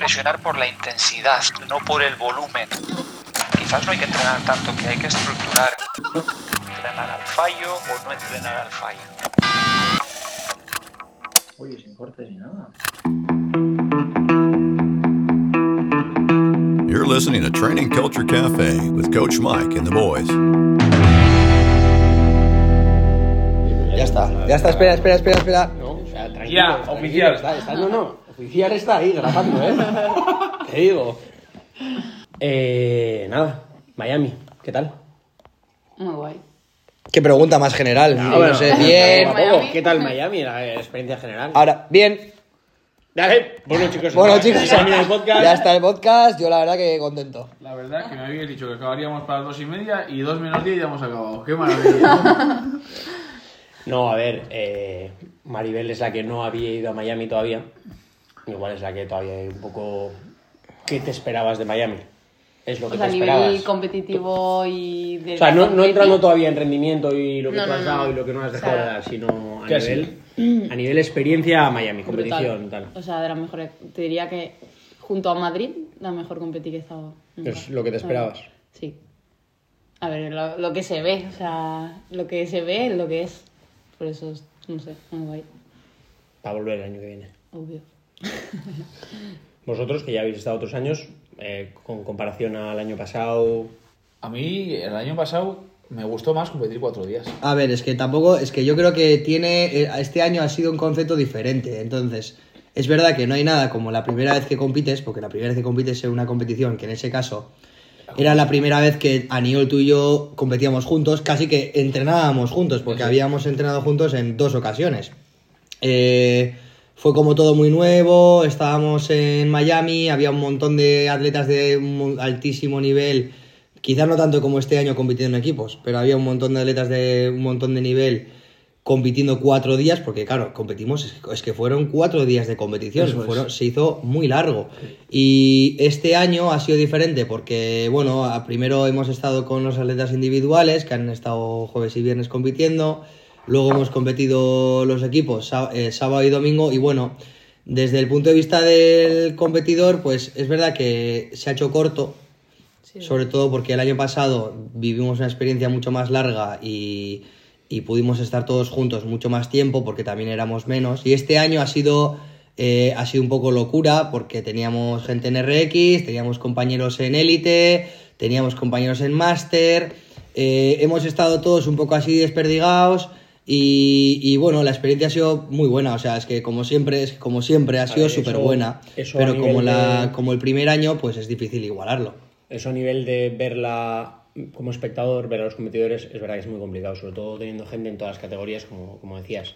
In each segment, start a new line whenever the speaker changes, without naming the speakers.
impresionar por la intensidad, no por el volumen. Quizás no hay que entrenar tanto, que hay que estructurar. Entrenar al fallo o no entrenar al fallo.
Oye, sin cortes ni nada.
You're listening to Training Culture Cafe with Coach Mike and the boys.
Ya está, ya está, espera, espera, espera, espera.
No, o sea, tranquilo.
Ya,
tranquilo,
oficial.
Está, está- no, no, oficial está ahí grabando, ¿eh? Te digo. Eh, nada, Miami, ¿qué tal?
Muy guay.
Qué pregunta más general.
Ah,
no
bueno,
sé, bien.
Miami.
¿Qué tal Miami, la experiencia general?
Ahora, bien.
Dale, bueno chicos,
Bueno, chicos,
termina el podcast.
ya está el podcast. Yo la verdad que contento.
La verdad que me habíais dicho que acabaríamos para las dos y media y dos menos diez ya hemos acabado. ¡Qué maravilla!
No, a ver, eh, Maribel es la que no había ido a Miami todavía. Igual es la que todavía hay un poco... ¿Qué te esperabas de Miami? Es lo que
O sea, a
te
nivel
esperabas.
competitivo y de.
O sea, no, no entrando todavía en rendimiento y lo que
No,
tú
no,
has
no.
dado y lo que no has dejado
O sea,
de dar, sino a
¿qué
nivel, a nivel experiencia Miami,
brutal.
competición, tal.
O sea, de las mejores. Te diría que junto a Madrid, la mejor competi que he estado. nunca.
Es lo que te
A
esperabas.
Sí. A ver, lo, lo que se ve, o sea, lo que se ve es lo que es. Por eso, es, no sé, muy guay,
Para volver el año que viene.
obvio.
Vosotros, que ya habéis estado otros años, eh, con comparación al año pasado...
A mí, el año pasado, me gustó más competir cuatro días.
A ver, es que tampoco, es que yo creo que tiene, eh, este año ha sido un concepto diferente, entonces, es verdad que no hay nada como la primera vez que compites, porque la primera vez que compites en una competición, que en ese caso era la primera vez que Aniol tú y yo competíamos juntos, casi que entrenábamos juntos, porque habíamos entrenado juntos en dos ocasiones. Eh, fue como todo muy nuevo, estábamos en Miami, había un montón de atletas de un altísimo nivel, quizás no tanto como este año compitiendo en equipos, pero había un montón de atletas de un montón de nivel compitiendo cuatro días, porque claro, competimos, es que- fueron cuatro días de competición, fueron- se hizo muy largo. Y este año ha sido diferente porque, bueno, a- primero hemos estado con los atletas individuales que han estado jueves y viernes compitiendo, luego hemos competido los equipos eh, sábado y domingo y bueno, desde el punto de vista del competidor, pues es verdad que se ha hecho corto,
Sí.
sobre todo porque el año pasado vivimos una experiencia mucho más larga y, y pudimos estar todos juntos mucho más tiempo porque también éramos menos. Y este año ha sido, eh, ha sido un poco locura porque teníamos gente en RX, teníamos compañeros en élite, teníamos compañeros en máster, eh, hemos estado todos un poco así desperdigados. Y, y bueno, la experiencia ha sido muy buena, o sea, es que como siempre, es como siempre ha sido súper buena, pero como, la,
de-
como el primer año, pues es difícil igualarlo.
Eso a nivel de verla como espectador, ver a los competidores, es verdad que es muy complicado, sobre todo teniendo gente en todas las categorías, como, como decías.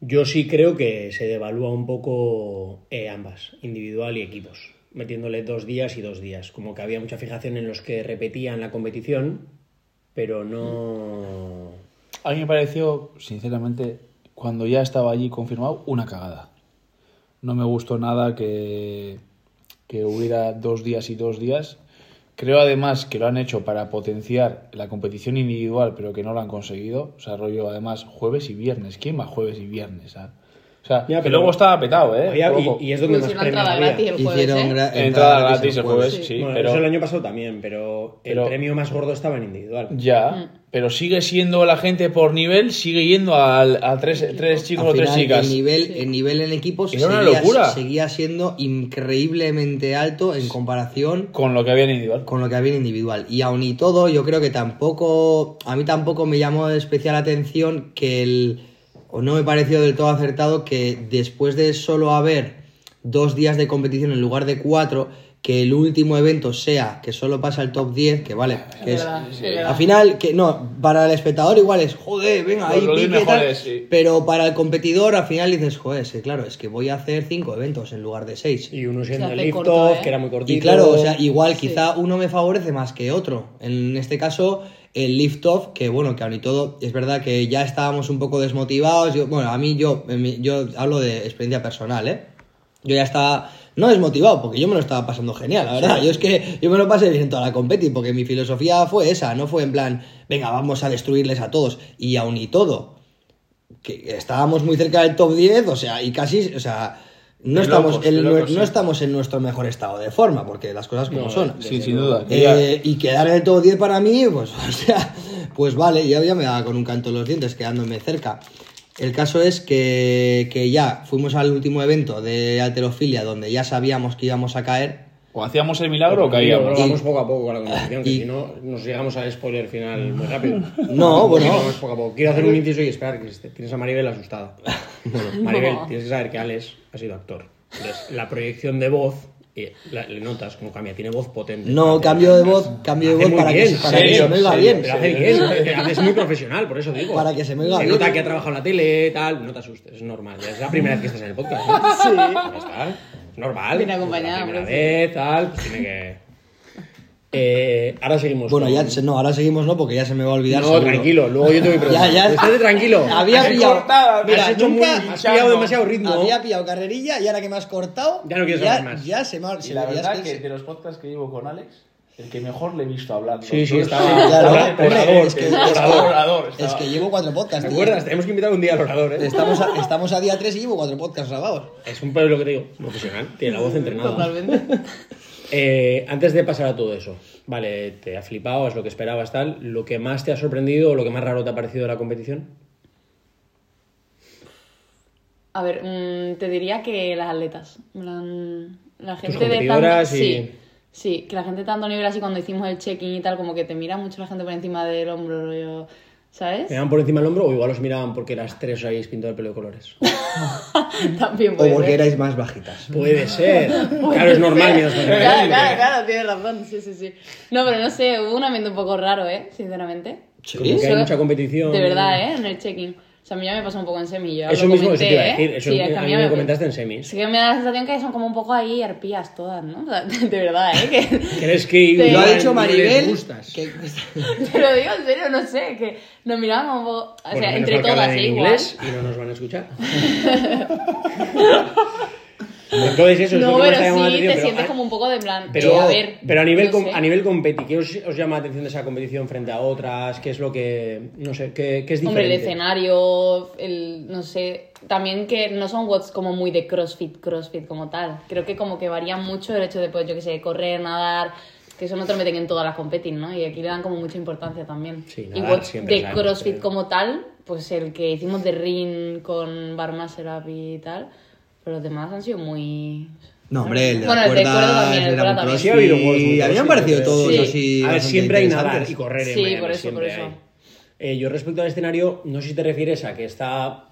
Yo sí creo que se devalúa un poco eh, ambas, individual y equipos, metiéndole dos días y dos días. Como que había mucha fijación en los que repetían la competición, pero no...
A mí me pareció, sinceramente, cuando ya estaba allí confirmado, una cagada. No me gustó nada que, que hubiera dos días y dos días. Creo además que lo han hecho para potenciar la competición individual, pero que no lo han conseguido. O sea, rollo además jueves y viernes. ¿Quién va jueves y viernes? ah? O sea,
Ya,
que
pero-
luego estaba petado, ¿eh?
Había- y, es donde más premios
entrada
había.
gratis el jueves,
Hicieron
¿eh?
Entrada gratis el jueves, sí,
Bueno,
pero...
eso el año pasado también, pero,
Pero-
el premio más gordo estaba en individual.
Ya, pero sigue siendo la gente por nivel, sigue yendo al- a, tres, tres chicos
Al
o tres
final,
chicas.
El nivel, el nivel en equipos
Era una
seguía,
locura.
seguía siendo increíblemente alto en comparación
Con lo que había en individual.
con lo que había en individual. Y aun y todo, yo creo que tampoco, a mí tampoco me llamó de especial atención que el, o no me pareció del todo acertado que después de solo haber dos días de competición en lugar de cuatro, que el último evento sea que solo pasa el top 10, que vale, que es,
verdad, es verdad.
al final, que no, para el espectador igual es, joder, venga, ahí
Los- los
pique, tal,
sí.
pero para el competidor al final dices, joder, que claro, es que voy a hacer cinco eventos en lugar de seis.
Y uno siendo el lift
corto,
off,
¿eh?
que era muy cortito.
Y claro, o sea, igual quizá uno me favorece más que otro. En este caso, el lift off, que bueno, que aun y todo, es verdad que ya estábamos un poco desmotivados. Yo, bueno, a mí yo, yo hablo de experiencia personal, ¿eh? Yo ya estaba, no desmotivado, porque yo me lo estaba pasando genial, la verdad. Yo es que yo me lo pasé bien en toda la competi, porque mi filosofía fue esa, no fue en plan, venga, vamos a destruirles a todos. Y aun y todo, que estábamos muy cerca del top 10, o sea, y casi, o sea, no,
De
estamos,
locos,
en,
de locos,
no
sí.
estamos en nuestro mejor estado de forma, porque las cosas como
No,
son.
Sí, sin duda.
Eh, y quedar en el top 10 para mí, pues, o sea, pues vale, ya, ya me daba con un canto en los dientes quedándome cerca. El caso es que, que ya fuimos al último evento de alterofilia donde ya sabíamos que íbamos a caer.
O hacíamos el milagro o caíamos.
vamos poco a poco con la conversación, que si no nos llegamos al spoiler final muy rápido.
No, bueno.
Vamos poco a poco. Quiero hacer un inciso y esperar, que este- tienes a Maribel asustada. Maribel,
No.
tienes que saber que Alex ha sido actor. Entonces, la proyección de voz, la- le notas como cambia, tiene voz potente.
No, cambio de voz, cambio de voz para que,
bien,
se- para que
serio,
se me oiga bien.
Pero hace bien, eh, haces muy profesional, por eso digo.
Para que se me oiga
Se
bien.
nota que ha trabajado en la tele, tal, no te asustes, es normal. Ya es la primera vez que estás en el podcast. ¿no?
Sí.
Está, es normal.
Viene acompañada,
La primera vez, tal, pues tiene que... Eh, ahora seguimos.
Bueno,
con-
ya se- no, ahora seguimos, no, porque ya se me va a olvidar.
No,
seguro.
tranquilo, luego yo te voy a preguntar.
Ya, ya.
Estate tranquilo.
Había
Has
pillado.
cortado,
Mira,
has hecho
nunca-
muy, has pillado demasiado ritmo.
Había pillado carrerilla y ahora que me has cortado.
Ya no quieres
ya,
hablar más.
Ya se me ha
Y la verdad
que
que de los podcasts que llevo con Alex, el que mejor le he visto hablando.
Sí, sí,
esto-
claro,
Orador,
es que-
orador,
Es que llevo cuatro podcasts.
¿Te acuerdas? Tenemos que invitar un día al orador, ¿eh?
Estamos a, estamos a día 3 y llevo cuatro podcasts grabados.
Es un pueblo que te digo, profesional, tiene la voz entrenada.
Totalmente.
Eh, antes de pasar a todo eso, vale, te ha flipado, es lo que esperabas, tal. ¿Lo que más te ha sorprendido o lo que más raro te ha parecido de la competición?
A ver, mm, te diría que las atletas. plan, La gente de tanto.
y-
Sí, sí, que la gente de tanto nivel así cuando hicimos el check-in y tal, como que te mira mucho la gente por encima del hombro, rollo, ¿sabes?
¿Miraban por encima del hombro o igual os miraban porque las tres os habéis pintado el pelo de colores?
También
O
puede
porque
ser.
erais más bajitas.
Puede ser. Claro, es normal miras por encima del
Claro,
hombro.
claro, claro, tienes razón, sí, sí, sí. No, pero no sé, hubo un ambiente un poco raro, ¿eh? Sinceramente.
Como que hay
Eso-
mucha competición.
De verdad, ¿eh? En el check-in. O sea, a mí ya me pasó un poco en semi. Yo
Eso
lo
mismo,
comenté,
te iba a
¿eh?
decir. Eso
Sí, es que
a mí me comentaste en semis.
Sí que me da la sensación que son como un poco ahí arpías todas, ¿no? O sea, de verdad, ¿eh? Que...
¿Crees que
Te-
Lo ha dicho Maribel.
gustas?
que-
Te lo digo en serio, no sé, que nos miraban como... O
Bueno,
sea, entre
que
todas,
en
¿eh? Igual.
inglés y no nos van a escuchar. Entonces eso es
No,
lo que
pero sí
atención.
te
pero
sientes
a-
como un poco de plan...
Pero,
eh, a ver...
pero a nivel com- a nivel competi, ¿qué os, os llama la atención de esa competición frente a otras? ¿Qué es lo que no sé, qué, qué es diferente?
Hombre, el escenario, el, no sé, también que no son WOTS como muy de CrossFit, CrossFit como tal. Creo que como que varía mucho el hecho de, pues, yo qué sé, correr, nadar, que eso no te lo meten en todas las competing, ¿no? Y aquí le dan como mucha importancia también.
Sí,
y de CrossFit
que-
como tal, pues el que hicimos de ring con Bar Up y tal, pero los demás han sido muy...
No, hombre, el de
Bueno,
la
el de
cuerda,
cuerda también, el cuerda
muy
también.
Sí, ha habido juegos
crossfit, parecido todos
Sí.
así.
A ver, siempre hay nadar y correr en
Sí,
Miami,
por eso, por eso.
Eh, yo respecto al escenario, no sé si te refieres a que está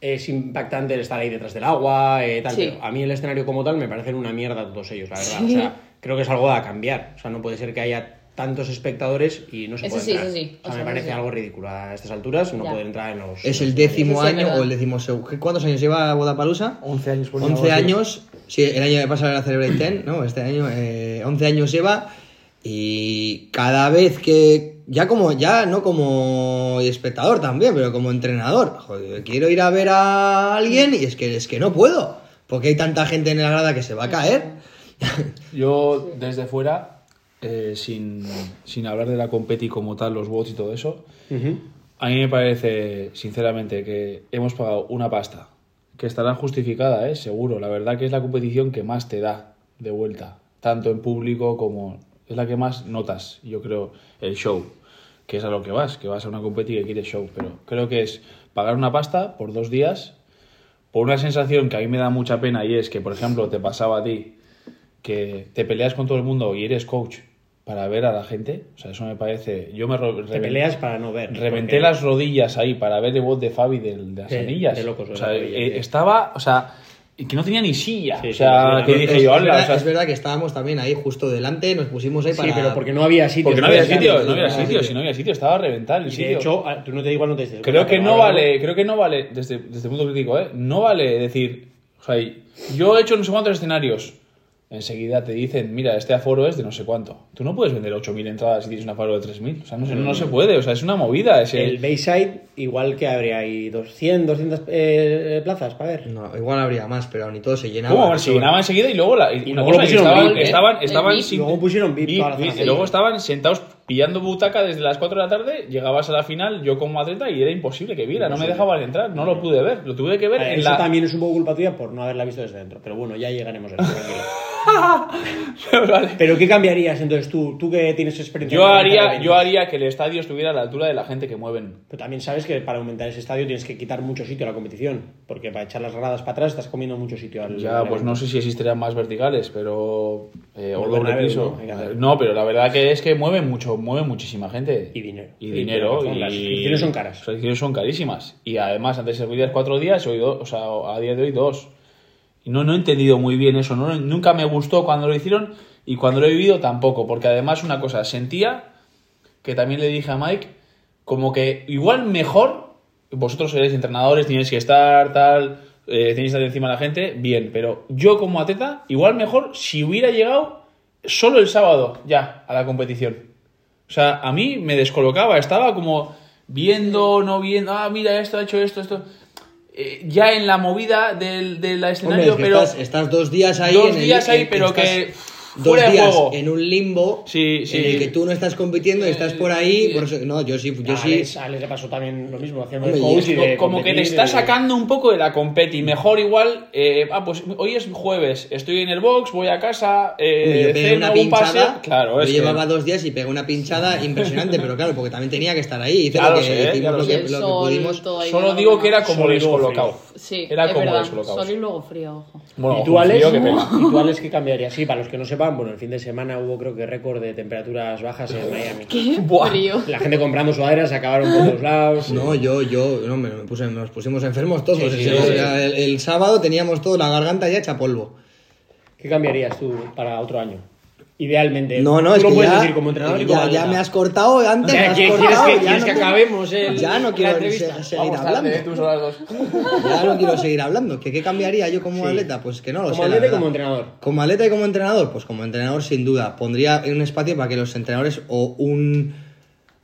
es impactante el estar ahí detrás del agua, eh, tal,
Sí.
pero a mí el escenario como tal me parecen una mierda todos ellos, la verdad. O sea, creo que es algo a cambiar. O sea, no puede ser que haya tantos espectadores y no se
Eso
pueda
sí,
entrar.
eso sí.
O sea,
O sea,
me parece
sí.
algo ridículo. A estas alturas no
Ya.
poder entrar en los...
Es el décimo año
verdad.
o el décimo segundo. ¿Cuántos años lleva Bodapalusa?
11 años por
11 años. Sí, el año pasado era Celebrate 10, ¿no? Este año, eh, 11 años lleva. Y cada vez que. Ya como, ya no como espectador también, pero como entrenador. Joder, quiero ir a ver a alguien y es que, es que no puedo. Porque hay tanta gente en la grada que se va a caer.
Yo, desde fuera, eh, sin, sin hablar de la competi como tal, los bots y todo eso,
Ujú.
a mí me parece, sinceramente, que hemos pagado una pasta, que estará justificada, ¿eh? seguro. La verdad que es la competición que más te da de vuelta, tanto en público como... Es la que más notas, yo creo, el show, que es a lo que vas, que vas a una competi que quieres show, pero creo que es pagar una pasta por dos días, por una sensación que a mí me da mucha pena y es que, por ejemplo, te pasaba a ti, que te peleas con todo el mundo y eres coach para ver a la gente, o sea, eso me parece... Yo me
Te peleas para no ver.
Reventé
porque-
las rodillas ahí para ver el bot de Fabi del- de, las
De-
anillas.
de locos,
o
de
sea, eh,
sí.
estaba, o sea, y que no tenía ni silla.
Sí,
o
sí,
sea,
sí,
que
sí,
dije
es,
yo,
es verdad,
o sea,
es verdad que estábamos también ahí justo delante, nos pusimos ahí
Sí,
para...
pero porque no había sitio.
porque no había sitio, no había sitio, si no había sitio, estaba a reventar el
Y de
sitio.
hecho, a- tú no te igual no te dices.
creo que no vale, creo que no vale, desde, desde el punto crítico, ¿eh? No vale decir, o sea, yo he hecho no sé cuántos escenarios, enseguida te dicen, mira, este aforo es de no sé cuánto. Tú no puedes vender 8.000 entradas si tienes un aforo de 3.000. O sea, no, se- no se puede, o sea, es una movida. Es
El Bayside, igual que habría ahí 200, 200 eh, plazas para ver.
No, igual habría más, pero ni todo se llenaba.
¿Cómo? Se llenaba enseguida y luego la, y una
luego lo
cosa,
pusieron
estaban,
VIP, ¿eh?
estaban,
El
estaban
VIP.
sin-
Luego pusieron VIP toda la
VIP,
zona.
y luego estaban sentados pillando butaca desde las 4 de la tarde, llegabas a la final, yo como atleta, y era imposible que viera, no me dejaban entrar, no lo pude ver, lo tuve que ver
Vale,
en
eso
la...
también es un poco culpa tuya por no haberla visto desde dentro. Pero bueno, ya llegaremos a eso. tranquilo.
Vale.
Pero ¿qué cambiarías entonces tú? Tú que tienes experiencia.
Yo
en
haría, yo haría que el estadio estuviera a la altura de la gente que mueven.
Pero también sabes que para aumentar ese estadio tienes que quitar mucho sitio a la competición. Porque para echar las gradas para atrás estás comiendo mucho sitio al.
Ya,
al
pues
evento.
no sé si existirían más verticales, pero... eh, o doble
Bernabéu,
piso.
¿no? Hay que hacer.
No, pero la verdad que es que mueve mucho, mueve muchísima gente.
Y dinero.
Y
Y
dinero. Y,
las inscripciones son caras.
Las inscripciones son carísimas. Y además, antes se podía cuatro días, hoy do- o sea, a día de hoy dos. Y no, no he entendido muy bien eso. No, nunca me gustó cuando lo hicieron y cuando lo he vivido tampoco. Porque además, una cosa, sentía que también le dije a Mike, como que igual mejor, vosotros seréis entrenadores, tenéis que estar, tal, eh, tenéis que estar encima de la gente, bien, pero yo como atleta, igual mejor si hubiera llegado solo el sábado ya a la competición. O sea, a mí me descolocaba, estaba como viendo, no viendo, ah, mira, esto ha hecho esto, esto. Eh, ya en la movida del, del
Hombre,
escenario,
es que
pero
estás, estás dos días ahí.
dos
en el-
días ahí, pero
estás
que
Dos
fuera
días
juego.
en un limbo
Sí, sí.
en el que tú no estás compitiendo y estás por ahí. Por eso, no, yo sí, yo
A
sí.
Alex, a Alex le pasó también lo mismo, haciendo
Hombre, y
de
como que te
competir,
está
de-
sacando un poco de la competi. Mejor igual, eh, ah, pues hoy es jueves, estoy en el box, voy a casa, eh,
Hombre, yo
ceno,
una
un
pinchada.
paseo. Claro,
yo
es que-
llevaba dos días y pegué una pinchada impresionante, pero claro, porque también tenía que estar ahí. Hice
Ya
lo que,
sé,
hicimos
lo
que,
El
lo que pudimos.
Solo digo que era como descolocado.
Sí,
Era
es
como
verdad.
descolocado.
Sol y luego frío, ojo.
Bueno,
¿Y tú, Alex?
frío que pega.
¿Y tú, Alex, qué cambiarías? Sí, para los que no sepan, bueno, el fin de semana hubo creo que récord de temperaturas bajas en Miami.
Qué
Buah.
frío.
La gente comprando sudaderas, se acabaron por todos lados.
No, yo, yo, no, me, me puse, nos pusimos enfermos todos.
Sí, sí,
O
sí.
sea, el, el sábado teníamos toda la garganta ya hecha polvo.
¿Qué cambiarías tú para otro año? Idealmente.
No, no, es
lo
que
puedes
ya,
decir como entrenador
ya,
como
me has cortado antes.
Ya,
me has
¿quieres-
cortado,
quieres que-
ya
quieres
no
que acabemos el-
Ya no quiero se- seguir
Vamos tarde,
hablando.
tú dos.
Ya no quiero seguir hablando. ¿Que ¿Qué cambiaría yo como
Sí.
atleta? Pues que no lo
Como
sé. la
atleta y como entrenador.
Como atleta y como entrenador, pues como entrenador sin duda. Pondría un espacio para que los entrenadores o un,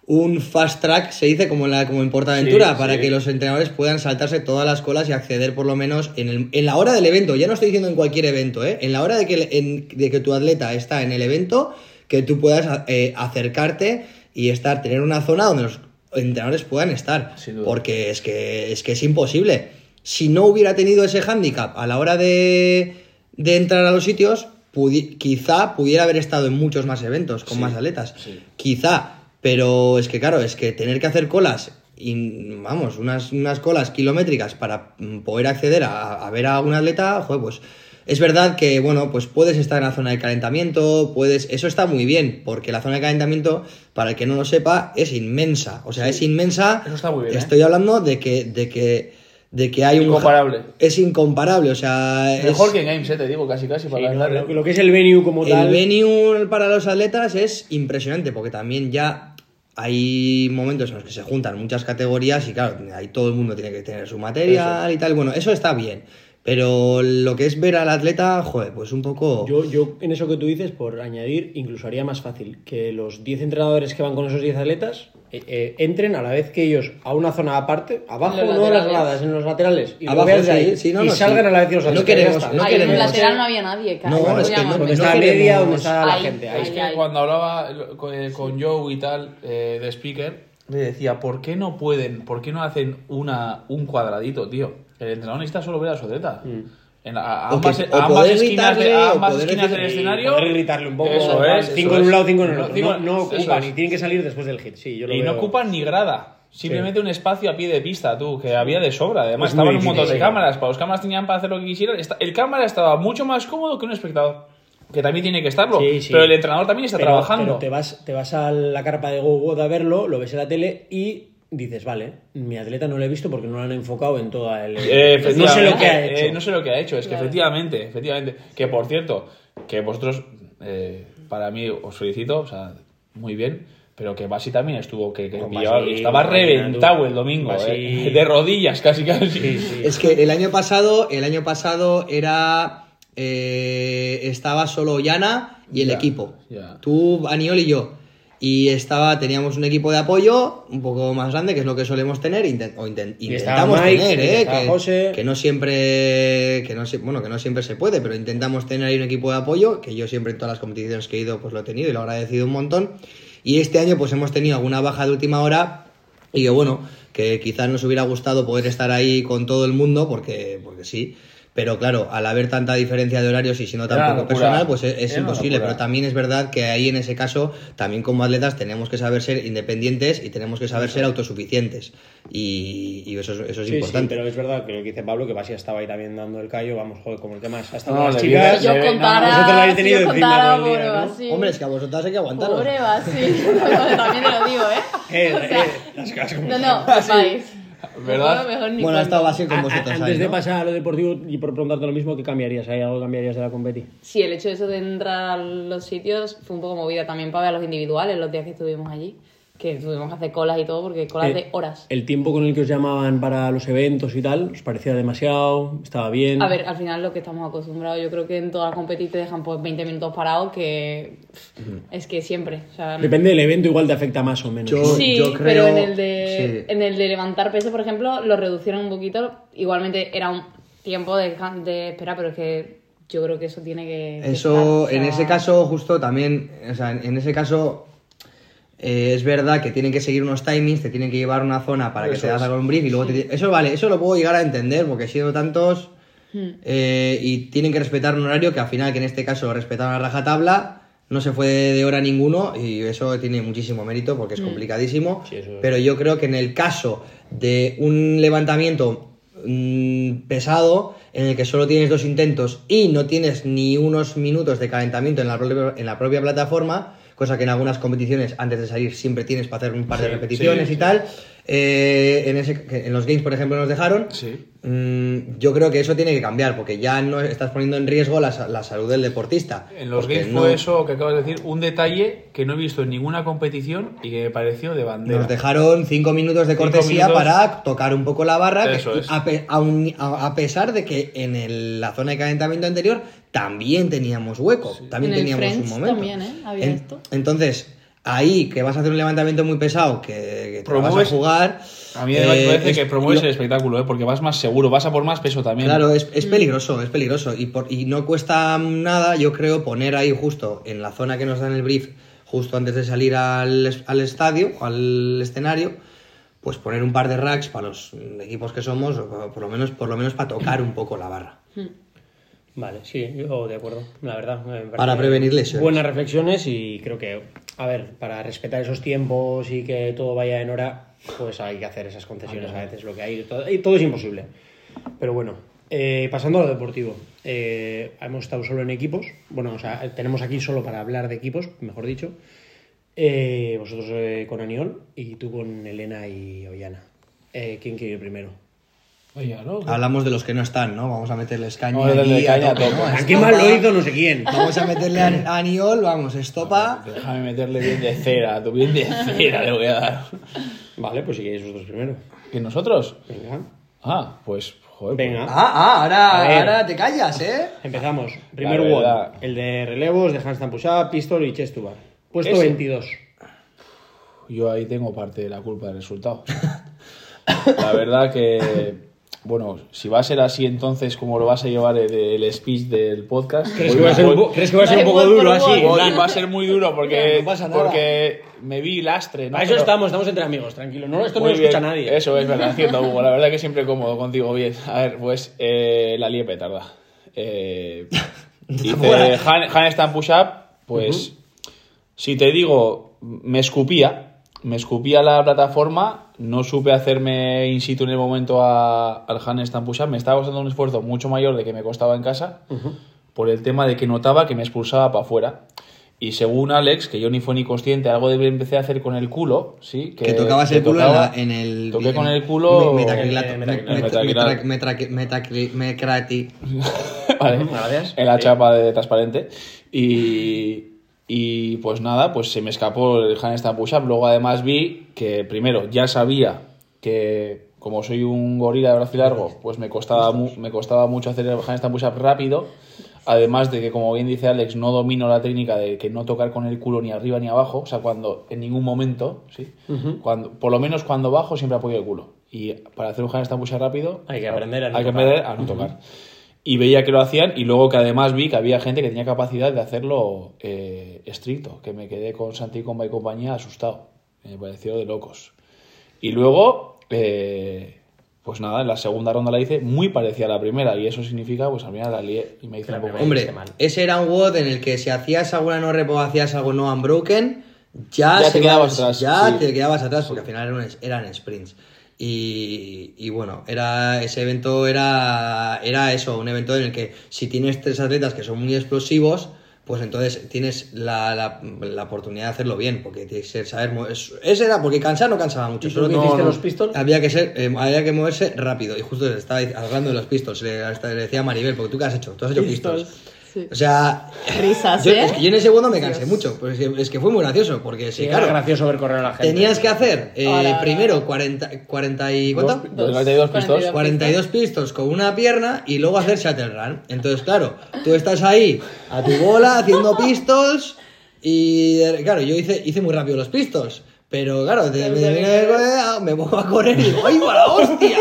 un fast track, se dice como en, la, como en Portaventura,
Sí,
para
sí.
que los entrenadores puedan saltarse todas las colas y acceder por lo menos en, el- en la hora del evento. Ya no estoy diciendo en cualquier evento, ¿eh? En la hora de que, en- de que tu atleta está en el evento, que tú puedas eh, acercarte y estar, tener una zona donde los entrenadores puedan estar. Porque es que, es que es imposible. Si no hubiera tenido ese hándicap a la hora de, de entrar a los sitios, pudi- quizá pudiera haber estado en muchos más eventos con más atletas. Quizá. Pero es que, claro, es que tener que hacer colas, y, vamos, unas, unas colas kilométricas para mm, poder acceder a, a ver a un atleta, joder, pues es verdad que, bueno, pues puedes estar en la zona de calentamiento, puedes, eso está muy bien, porque la zona de calentamiento, para el que no lo sepa, es inmensa. O sea, es inmensa.
Eso está muy bien, ¿eh?
Estoy hablando de que, de que, de que hay un
Incomparable.
Es incomparable, o sea,
Mejor
es-
que en Games, eh, te digo, casi casi
Sí,
para
no,
ganar,
lo, lo que es el venue como
el
tal.
venue para los atletas es impresionante porque también ya hay momentos en los que se juntan muchas categorías y claro, ahí todo el mundo tiene que tener su material y tal. Bueno, eso está bien. Pero lo que es ver al atleta, joder, pues un poco...
Yo, yo, en eso que tú dices, por añadir, incluso haría más fácil que los 10 entrenadores que van con esos 10 atletas eh, eh, entren a la vez que ellos a una zona aparte, abajo,
En
no en las gradas, en los laterales, y
Abajo, sí,
ahí,
sí, no,
y
no,
salgan
sí.
a la vez que los
No
atletas.
queremos-
ya está.
no
Ahí en el
queremos-
lateral no había nadie, cara.
No,
¿cómo
es que no-
Donde
no
está la
queremos-
media, donde está la
Ahí,
gente. Ahí
Es que
ahí.
cuando hablaba con, eh, con Joe y tal, eh, de speaker, le decía, ¿por qué no pueden, por qué no hacen una, un cuadradito, tío? El entrenador necesita solo ver a su atleta. En la- a
O que-
ambas,
o
a ambas
poder
esquinas, de, a ambas esquinas del escenario.
Poder gritarle un poco.
Eso es,
cinco
eso
en un lado, cinco en el otro. No, ocupan
es.
y tienen que salir después del hit. Sí, yo lo
Y no ocupan ni grada. Simplemente un espacio a pie de pista, tú, que había de sobra. Además,
Es muy
estaban un montón de cámaras. Para los cámaras tenían para hacer lo que quisieran. El cámara estaba mucho más cómodo que un espectador. Que también tiene que estarlo.
Sí, sí.
Pero el entrenador también está
Pero-
trabajando.
pero te vas, te vas a la carpa de GoGo a verlo, lo ves en la tele y dices, vale, mi atleta no lo he visto porque no lo han enfocado en toda el...
Eh,
no sé lo que ha
efectivamente,
hecho.
eh, no sé lo que ha hecho. Es que efectivamente, efectivamente. Que por cierto, que vosotros, eh, para mí, os felicito, o sea, muy bien. Pero que Basi también estuvo, que,
Basi,
estaba reventado el domingo,
Basi-
eh, de rodillas casi casi.
Sí, sí.
Es que el año pasado, el año pasado era eh, estaba solo Yana y el equipo.
ya.
Tú, Aniol y yo. Y estaba, teníamos un equipo de apoyo un poco más grande, que es lo que solemos tener, inten- o intentamos
Mike,
tener, ¿eh? Que,
José.
que no siempre, que no, bueno, que no siempre se puede, pero intentamos tener ahí un equipo de apoyo, que yo siempre en todas las competiciones que he ido, pues lo he tenido y lo he agradecido un montón. Y este año, pues hemos tenido alguna baja de última hora, y que bueno, que quizás nos hubiera gustado poder estar ahí con todo el mundo, porque, porque sí. Pero claro, al haber tanta diferencia de horarios y siendo tan poco personal, pues es, es imposible. Pero también es verdad que ahí en ese caso, también como atletas tenemos que saber ser independientes y tenemos que saber ser autosuficientes. Y, y eso, es- eso es
Sí, sí,
importante.
pero es verdad que lo que dice Pablo, que Basia estaba ahí también dando el callo, vamos, joder, como el tema es hasta
No,
las chicas.
Yo
ve-
contara,
vosotros la habéis
si
tenido
yo
encima
contara
todo el día, ¿no?
Basi.
Hombre, es que a vosotras hay que aguantaros.
Pobre Basi. También te lo digo, ¿eh?
Eh,
O sea,
eh, las cosas como
No, no.
¿Verdad?
Mejor ni
Bueno, ha estado así con vosotros
Antes
ahí,
de
¿no?
pasar a lo deportivo y por preguntarte lo mismo, ¿qué cambiarías? ¿Hay algo que cambiarías de la competi?
Sí, el hecho de eso de entrar a los sitios fue un poco movida también para ver a los individuales los días que estuvimos allí. Que tuvimos que hacer colas y todo, porque colas
Eh,
de horas.
El tiempo con el que os llamaban para los eventos y tal, ¿os parecía demasiado? ¿Estaba bien?
A ver, al final lo que estamos acostumbrados, yo creo que en todas las competiciones te dejan pues 20 minutos parados, que es que siempre. O sea,
Depende del evento, igual te afecta más o menos.
Yo-.
Sí,
yo
pero en el, de,
sí.
en el de levantar peso, por ejemplo, lo reducieron un poquito. Igualmente era un tiempo de, de espera, pero es que yo creo que eso tiene que... que
Eso,
estar, o
en ese caso, justo también, o sea, en ese caso, eh, es verdad que tienen que seguir unos timings, te tienen que llevar a una zona para que te das un brief y luego te... Eso vale, eso lo puedo llegar a entender, porque he sido tantos
Hmm.
eh, y tienen que respetar un horario que al final, que en este caso respetaron a rajatabla, no se fue de hora ninguno y eso tiene muchísimo mérito porque es complicadísimo.
Sí, eso es.
Pero yo creo que en el caso de un levantamiento mm, pesado, en el que solo tienes dos intentos y no tienes ni unos minutos de calentamiento en la, propia- en la propia plataforma, cosa que en algunas competiciones antes de salir siempre tienes para hacer un par de repeticiones
sí,
y
sí.
tal. Eh, en, ese, que en los games, por ejemplo, nos dejaron.
Sí.
Mm, yo creo que eso tiene que cambiar, porque ya no estás poniendo en riesgo la, sa- la salud del deportista.
En los games
no-
fue eso que acabas de decir, un detalle que no he visto en ninguna competición y que me pareció de bandera.
Nos dejaron cinco minutos de cortesía
minutos.
para tocar un poco la barra, que
Eso es.
a, pe- aun- a- a pesar de que en el- la zona de calentamiento anterior también teníamos hueco, también
En el
teníamos un momento.
también, ¿eh? Había esto.
Entonces, ahí que vas a hacer un levantamiento muy pesado, que, que te lo vas a jugar.
A mí
eh,
me parece
es-
que promueves
lo-
el espectáculo, ¿eh? porque vas más seguro, vas a por más peso también.
Claro, es, es peligroso, es peligroso. Y, por, y no cuesta nada, yo creo, poner ahí justo en la zona que nos dan el brief, justo antes de salir al, al estadio, al escenario, pues poner un par de racks para los equipos que somos, o por lo menos, por lo menos para tocar un poco la barra.
Vale, sí, yo de acuerdo, la verdad. me
Para prevenir lesiones.
Buenas reflexiones y creo que, a ver, para respetar esos tiempos y que todo vaya en hora, pues hay que hacer esas concesiones a veces, lo que hay, todo, y todo es imposible. Pero bueno, eh, pasando a lo deportivo, eh, hemos estado solo en equipos, bueno, o sea, tenemos aquí solo para hablar de equipos, mejor dicho, Eh, vosotros eh, con Aniol y tú con Elena y Ollana. Eh, ¿Quién quiere ir primero?
Oye, ¿no?
Hablamos de los que no están, ¿no? Vamos a meterles caña.
Vamos a meterle
aquí
caña a.
¿no?
¿A qué mal lo hizo no sé quién?
Vamos a meterle a, a Aniol, vamos, estopa.
Déjame meterle bien de cera, tú bien de cera le voy a dar.
Vale, pues si queréis vosotros primero.
¿Y nosotros?
Venga.
Ah, pues, joder.
Venga.
Ah, ah,
A
ahora, ahora te callas, ¿eh?
Empezamos. Primer one. El de relevos de handstand push-up, pistol y chest to bar. Puesto
Ese.
22.
pues, Yo ahí tengo parte de la culpa del resultado. La verdad que, bueno, si va a ser así entonces como lo vas a llevar el, el speech del podcast...
¿Crees
voy-
que va a ser un,
voy-
po- ¿crees que va a ser un poco
voy
duro así?
va a ser muy duro porque,
No pasa nada.
porque me vi lastre, ¿no?
Para eso
Pero-
estamos, estamos entre amigos, tranquilo. No, esto no lo escucha
bien.
nadie.
Eso es verdad, cierto, Hugo. La verdad que siempre cómodo contigo, bien. A ver, pues eh, la lié petarda. Eh, hice hand- handstand push-up, pues si te digo, me escupía, me escupía la plataforma, no supe hacerme in situ en el momento a- al handstand push-up, me estaba costando un esfuerzo mucho mayor de que me costaba en casa, por el tema de que notaba que me expulsaba para afuera. Y según Alex, que yo ni fue ni consciente, algo de empecé a hacer con el culo, ¿sí?
Que, tocabas el
que
culo en,
tocaba-
la- en el.
Toqué
en-
con el culo...
me- metacrilato- me-
metacrilato.
me-
Metacrilato.
metra- metra- metacri- mecrati-
Vale.
Gracias.
En la chapa de transparente. Y, y pues nada, pues se me escapó el handstand push-up. Luego además vi que primero ya sabía que como soy un gorila de brazo largo, pues me costaba, mu- me costaba mucho hacer el handstand push-up rápido. Además de que, como bien dice Alex, no domino la técnica de que no tocar con el culo ni arriba ni abajo. O sea, cuando en ningún momento, ¿sí? cuando, por lo menos cuando bajo siempre apoyo el culo. Y para hacer un handstand push rápido
Hay que aprender a no
hay que
tocar.
aprender a no tocar. Y veía que lo hacían y luego que además vi que había gente que tenía capacidad de hacerlo eh, estricto, que me quedé con Santi Comba y compañía asustado. Me pareció de locos. Y luego, eh, pues nada, en la segunda ronda la hice muy parecida a la primera y eso significa, pues al final la lié y me hice un poco...
Hombre,
mal.
ese era un WOD en el que si hacías alguna no rep o hacías algo no unbroken, ya,
Ya te quedabas atrás,
Ya
sí.
te quedabas atrás porque al final eran, eran sprints. Y, y bueno, era ese evento era, era eso, un evento en el que si tienes tres atletas que son muy explosivos, pues entonces tienes la, la, la oportunidad de hacerlo bien, porque tienes que saber... mo- es- Ese era porque cansar no cansaba mucho.
¿Y tú
solo que-
los pistols?
Había que, ser, eh, había que moverse rápido. Y justo estaba hablando de los pistols. Le, hasta le decía a Maribel, porque tú qué has hecho? Tú has hecho pistols.
Sí.
O sea,
Risas,
yo,
¿eh?
es que yo en ese segundo me cansé mucho. Pues es que- es que fue muy gracioso, porque sí,
Sí, era
claro.
gracioso ver correr a la gente.
Tenías que hacer eh,
Ahora,
primero 40, 40 y ¿cuánto?
Dos- 42 pistols.
42 pistols con una pierna y luego hacer shuttle run. Entonces, claro, tú estás ahí a tu bola haciendo pistols y claro, yo hice, hice muy rápido los pistols. Pero claro, de- me, me- me pongo a correr y digo, ¡ay, la hostia!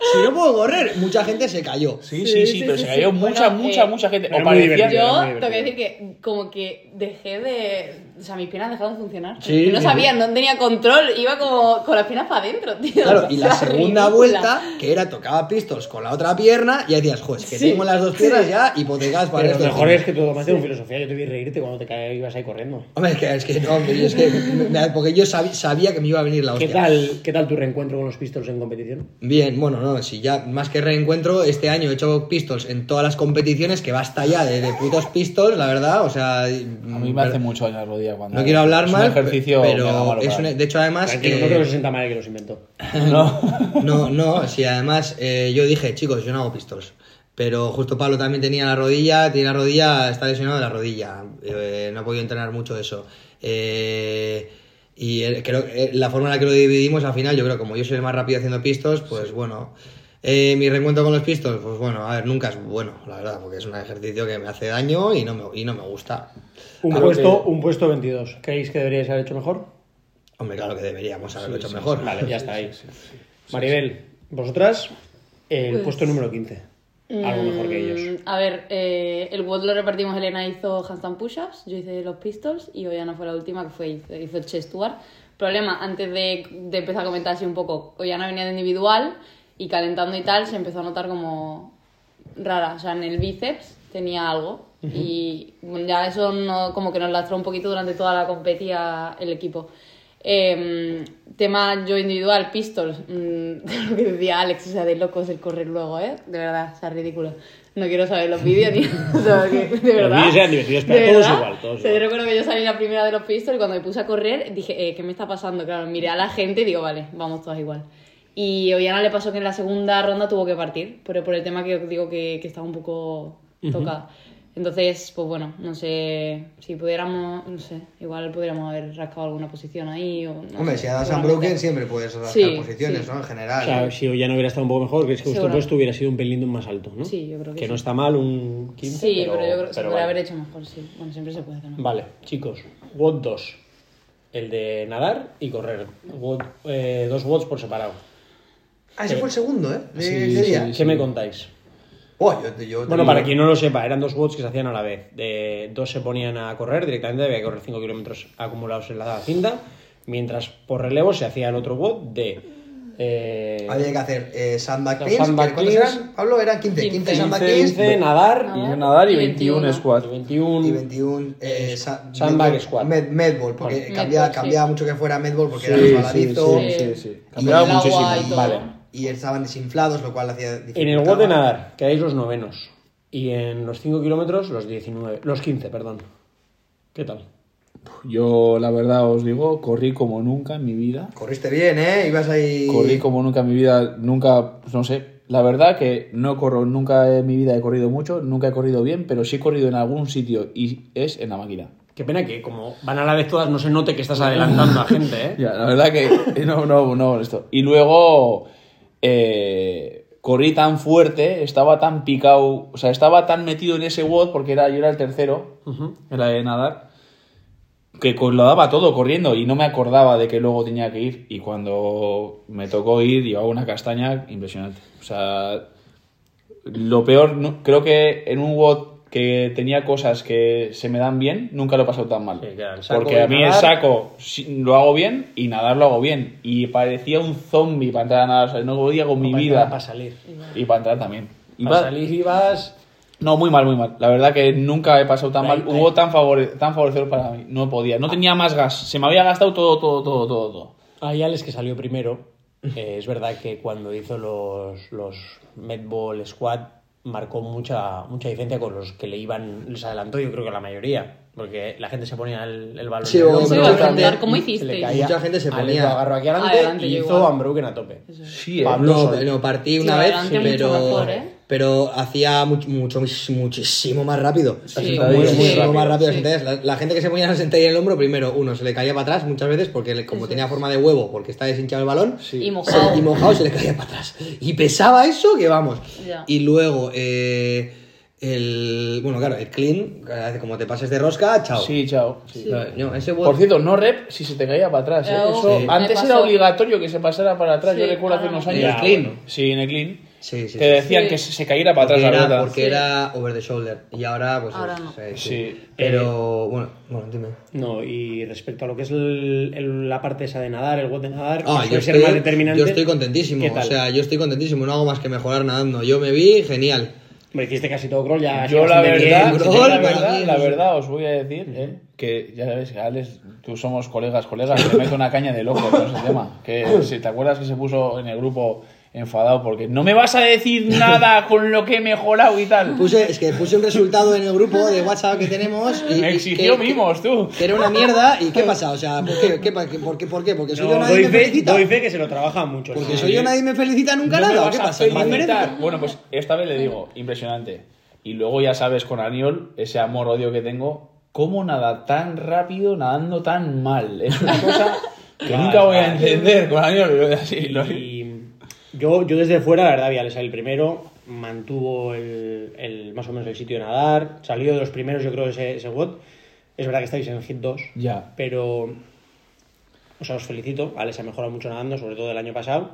Si no puedo correr, mucha gente se cayó.
Sí, sí, sí, pero se cayó mucha,
Bueno,
mucha,
eh,
mucha gente. O parecía...
Yo tengo que decir que como que dejé de... O sea, mis piernas dejaron de funcionar.
Sí,
Yo no
sí,
sabía,
sí.
no tenía control, iba como con las piernas para adentro, tío.
Claro, y la segunda
ridícula.
vuelta, que era tocaba pistols con la otra pierna, y decías, joder, es que
Sí.
tengo las dos piernas ya hipotecadas para
Pero
esto.
lo mejor es que tú tomaste un filosofía. Yo te vi reírte cuando te caías ibas ahí corriendo.
Hombre, es que, es que no, hombre, es que, me- porque yo sabía que me iba a venir la
¿Qué
hostia.
tal, ¿Qué tal tu reencuentro con los pistols en competición?
Bien, bueno, no, si ya más que reencuentro, este año he hecho pistols en todas las competiciones, que basta ya de, de putos pistols, la verdad, o sea...
A mí me hace mucho daño cuando...
No quiero hablar
es
mal,
un ejercicio
pero es un-
mí.
de hecho además... Eh,
no creo que se sienta mal que los inventó.
No.
No, no, sí, además eh, yo dije, chicos, yo no hago pistols. Pero justo Pablo también tenía la rodilla, tiene la rodilla, está lesionado de la rodilla. Eh, no ha podido entrenar mucho eso. Eh, y eh, creo que eh, la forma en la que lo dividimos al final, yo creo que como yo soy el más rápido haciendo pistols, pues bueno. Eh, mi reencuentro con los pistols, pues bueno, a ver, nunca es bueno, la verdad, porque es un ejercicio que me hace daño y no me, y no me gusta.
Un, puesto,
que-
un puesto 22. ¿Creéis que deberíais haber hecho mejor?
Hombre, claro que deberíamos haberlo hecho mejor.
Vale, ya está ahí. Maribel, vosotras, el
Pues-
puesto número 15. Algo mejor que ellos.
Mm, A ver, eh, el WOD lo repartimos, Elena hizo handstand push-ups, yo hice los pistols y Oyana fue la última que fue, hizo, hizo el chest. Problema, antes de, de empezar a comentar así un poco, Oyana venía de individual y calentando y tal se empezó a notar como rara, o sea, en el bíceps tenía algo y ya eso no, como que nos lastró un poquito durante toda la competía el equipo. Eh, tema yo individual, pistols, mm, lo que decía Alex, o sea, de locos el correr luego, ¿eh? De verdad, o sea, ridículo. No quiero saber los vídeos ni o sea, que, de verdad.
eran divertidos, pero todos igual, todos igual.
yo recuerdo que yo salí la primera de los pistols y cuando me puse a correr dije, eh, ¿qué me está pasando? Claro, miré a la gente y digo, vale, vamos todas igual. Y a Oyana le pasó que en la segunda ronda tuvo que partir, pero por el tema que digo que, que estaba un poco tocada. Entonces, pues bueno, no sé, si pudiéramos, no sé, igual podríamos haber rascado alguna posición ahí o... no
Hombre,
sé,
si das
seguramente.
unbroken siempre puedes rascar
Sí,
posiciones,
sí.
¿no? En general.
O sea, si ya no hubiera estado un poco mejor, crees que vuestro puesto hubiera sido un pelín más alto, ¿no?
Sí, yo creo que
Que no
sí.
está mal un 15.
Sí, pero, yo creo que se
pero
podría
vale.
haber hecho mejor, sí. Bueno, siempre se puede hacer mejor.
Vale, chicos, WOD 2. El de nadar y correr. WOD, eh, dos WODs por separado.
Ah, ese fue el segundo, ¿eh? De
Sí,
ese
sí,
día.
¿Qué me contáis?
Buah, yo, yo-
Bueno,
yo-
para quien no lo sepa, eran dos WODs que se hacían a la vez. De, dos se ponían a correr directamente, había que correr 5 kilómetros acumulados en la cinta, mientras por relevo se hacía el otro WOD de... eh,
Había que hacer eh, sandbag cleans.
sandbag
¿Cuántos
cleans.
eran? Pablo, eran 15. 15,
15,
sandbag
15,
cleans
15, nadar
Nadar.
Y nadar y
Y
21
21.
squat.
y 21...
y 21 eh, sa-
Sandbag
medball-
squat.
Med, medball, porque
Medball,
cambiaba,
sí.
cambiaba mucho que fuera medball porque
Sí,
era
sí,
resbaladizo
sí,
Sí.
sí, sí.
Y
Cambiaba muchísimo.
Vale.
Y estaban desinflados, lo cual hacía
En el WOD de nadar quedáis los novenos. Y en los 5 kilómetros los 19. Los 15, perdón. ¿Qué tal?
Yo, la verdad, os digo, corrí como nunca en mi vida.
Corriste bien, ¿eh? Ibas ahí...
Corrí como nunca en mi vida, nunca, no sé. La verdad que no corro, nunca en mi vida he corrido mucho, nunca he corrido bien, pero sí he corrido en algún sitio y es en la máquina.
Qué pena que como van a la vez todas no se note que estás adelantando a gente, ¿eh?
Ya, la verdad que no, no, no, esto. Y luego, eh, corrí tan fuerte, estaba tan picado, o sea, estaba tan metido en ese WOD, porque era, yo era el tercero, en la de nadar, que lo daba todo corriendo y no me acordaba de que luego tenía que ir. Y cuando me tocó ir, llevaba una castaña impresionante. O sea, lo peor, no- creo que en un WOD que tenía cosas que se me dan bien, nunca lo he pasado tan mal.
Sí, claro, el saco
Porque a mí el
nadar-
saco sí, lo hago bien y nadar lo hago bien. Y parecía un zombie para entrar a nadar. O sea, no podía con mi
Para
vida.
Para salir.
Y para entrar también. Y
Para salir ibas...
No, muy mal, muy mal. La verdad que nunca he pasado tan
Ahí,
mal.
ahí.
Hubo tan, favore tan favorecedor para mí. No podía. No tenía más gas. Se me había gastado todo, todo, todo, todo. todo.
Ahí Alex que salió primero, eh, es verdad que cuando hizo los, los Medball Squad marcó mucha, mucha diferencia con los que le iban, les adelantó yo creo que la mayoría, porque la gente se ponía el, el balón
Sí,
el hombro,
iba a preguntar, ¿cómo
caía,
Mucha gente se ponía-
agarró aquí adelante,
Adelante,
y hizo
igual.
Unbroken a tope.
Sí, eh.
Pablo
No, partí
Sí,
una vez, pero,
mejor, ¿eh?
pero hacía mucho, mucho, muchísimo más rápido.
Sí,
muchísimo
rápido,
más rápido las
sí.
La, la gente que se ponía la sentadilla en el hombro, primero, uno, se le caía para atrás muchas veces porque le- como tenía forma de huevo, porque está deshinchado el balón,
Y mojado.
y mojado se le caía para atrás. Y pesaba eso que vamos.
Ya.
Y luego, eh, el. Bueno, claro, el clean, eh, como te pases de rosca, chao.
Sí, chao. sí.
Claro, no, ese
Por cierto, no rep si se te caía para atrás. ¿eh?
Eh,
Eso-
sí.
Antes era obligatorio que se pasara para atrás.
Sí,
Yo recuerdo hace
ahora
unos
no.
años.
¿En el clean?
Sí, en el clean.
Sí, sí,
Te decían
Sí.
que se, cayera para
Porque
atrás la pelota.
porque
Sí.
era over the shoulder. Y ahora, pues.
Ahora
es-
no.
sí. Pero, bueno, bueno, dime.
No, y respecto a lo que es el- el- la parte esa de nadar, el WOD de nadar, que
Ah,
suele
yo
ser
estoy,
más determinante.
yo estoy contentísimo.
¿Qué
O sea, yo estoy contentísimo. No hago más que mejorar nadando. Yo me vi genial.
Hombre, hiciste casi todo crawl ya.
Yo la verdad,
bien.
bro.
yo la verdad, la verdad os voy a decir eh, que ya sabes que Alex, tú somos colegas, colegas, te meto una caña de loco con ese tema. Que si te acuerdas que se puso en el grupo enfadado porque no me vas a decir nada con lo que he mejorado y tal.
Puse, es que puse un resultado en el grupo de WhatsApp que tenemos y.
Me
y
exigió
que-
mimos, tú.
Que era una mierda. ¿Y qué pasa? O sea, ¿por qué? ¿Qué qué- ¿Por qué? ¿Por qué? Porque soy
No,
yo nadie
doy,
me
fe,
felicita.
doy fe que se lo trabaja mucho.
Porque
Sí.
soy yo nadie me felicita nunca
No
nada. ¿o
vas
¿Qué pasa?
Bueno, pues esta vez le digo, impresionante. Y luego ya sabes con Aniol, ese amor-odio que tengo, cómo nada tan rápido, nadando tan mal. Es una cosa que nunca voy a entender con Aniol. así, lo-
Y yo, yo desde fuera, la verdad, vi a Alex el primero, mantuvo el, el- más o menos el sitio de nadar, salió de los primeros, yo creo, ese, ese WOD. Es verdad que estáis en Hit 2,
Ya.
pero o sea, os felicito. Alex ha mejorado mucho nadando, sobre todo el año pasado.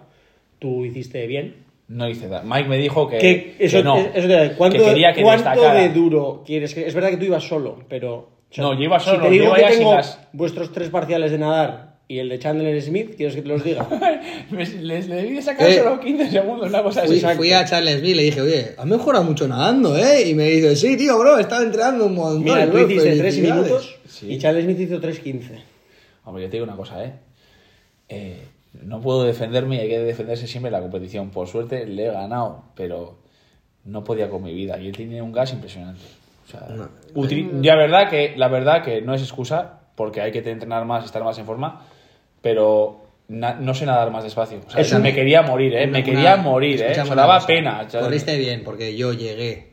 Tú hiciste bien.
No hice nada. Mike me dijo que,
Que eso,
que no.
es- eso te- ¿Cuánto,
que quería que
cuánto
destacara.
de duro quieres que.? Es verdad que tú ibas solo, pero. o
No, yo iba solo,
Si te digo que tengo
las-
vuestros tres parciales de nadar y el de Chandler Smith, ¿quieres que te los diga?
Les debí de sacar
Eh.
solo 15 segundos, una cosa así.
Fui, fui a Charlesville y le dije, oye, has mejorado mucho nadando, ¿eh? Y me dice, sí, tío, bro, he estado entrenando un montón.
Mira, tú
bro,
hiciste tres
felicidades".
minutos
Sí.
y Chandler Smith hizo 3.15.
Hombre, yo te digo una cosa, ¿eh? Eh, No puedo defenderme y hay que defenderse siempre en la competición. Por suerte le he ganado, pero no podía con mi vida. Y él tiene un gas impresionante. O sea, utili- ya verdad que, la verdad que no es excusa, porque hay que entrenar más, estar más en forma, pero no sé nadar más despacio. O sea,
Eso-
me quería morir, ¿eh? Me
Una-
quería morir, ¿eh? Me
una
daba
cosa.
pena.
Corriste bien, porque yo llegué.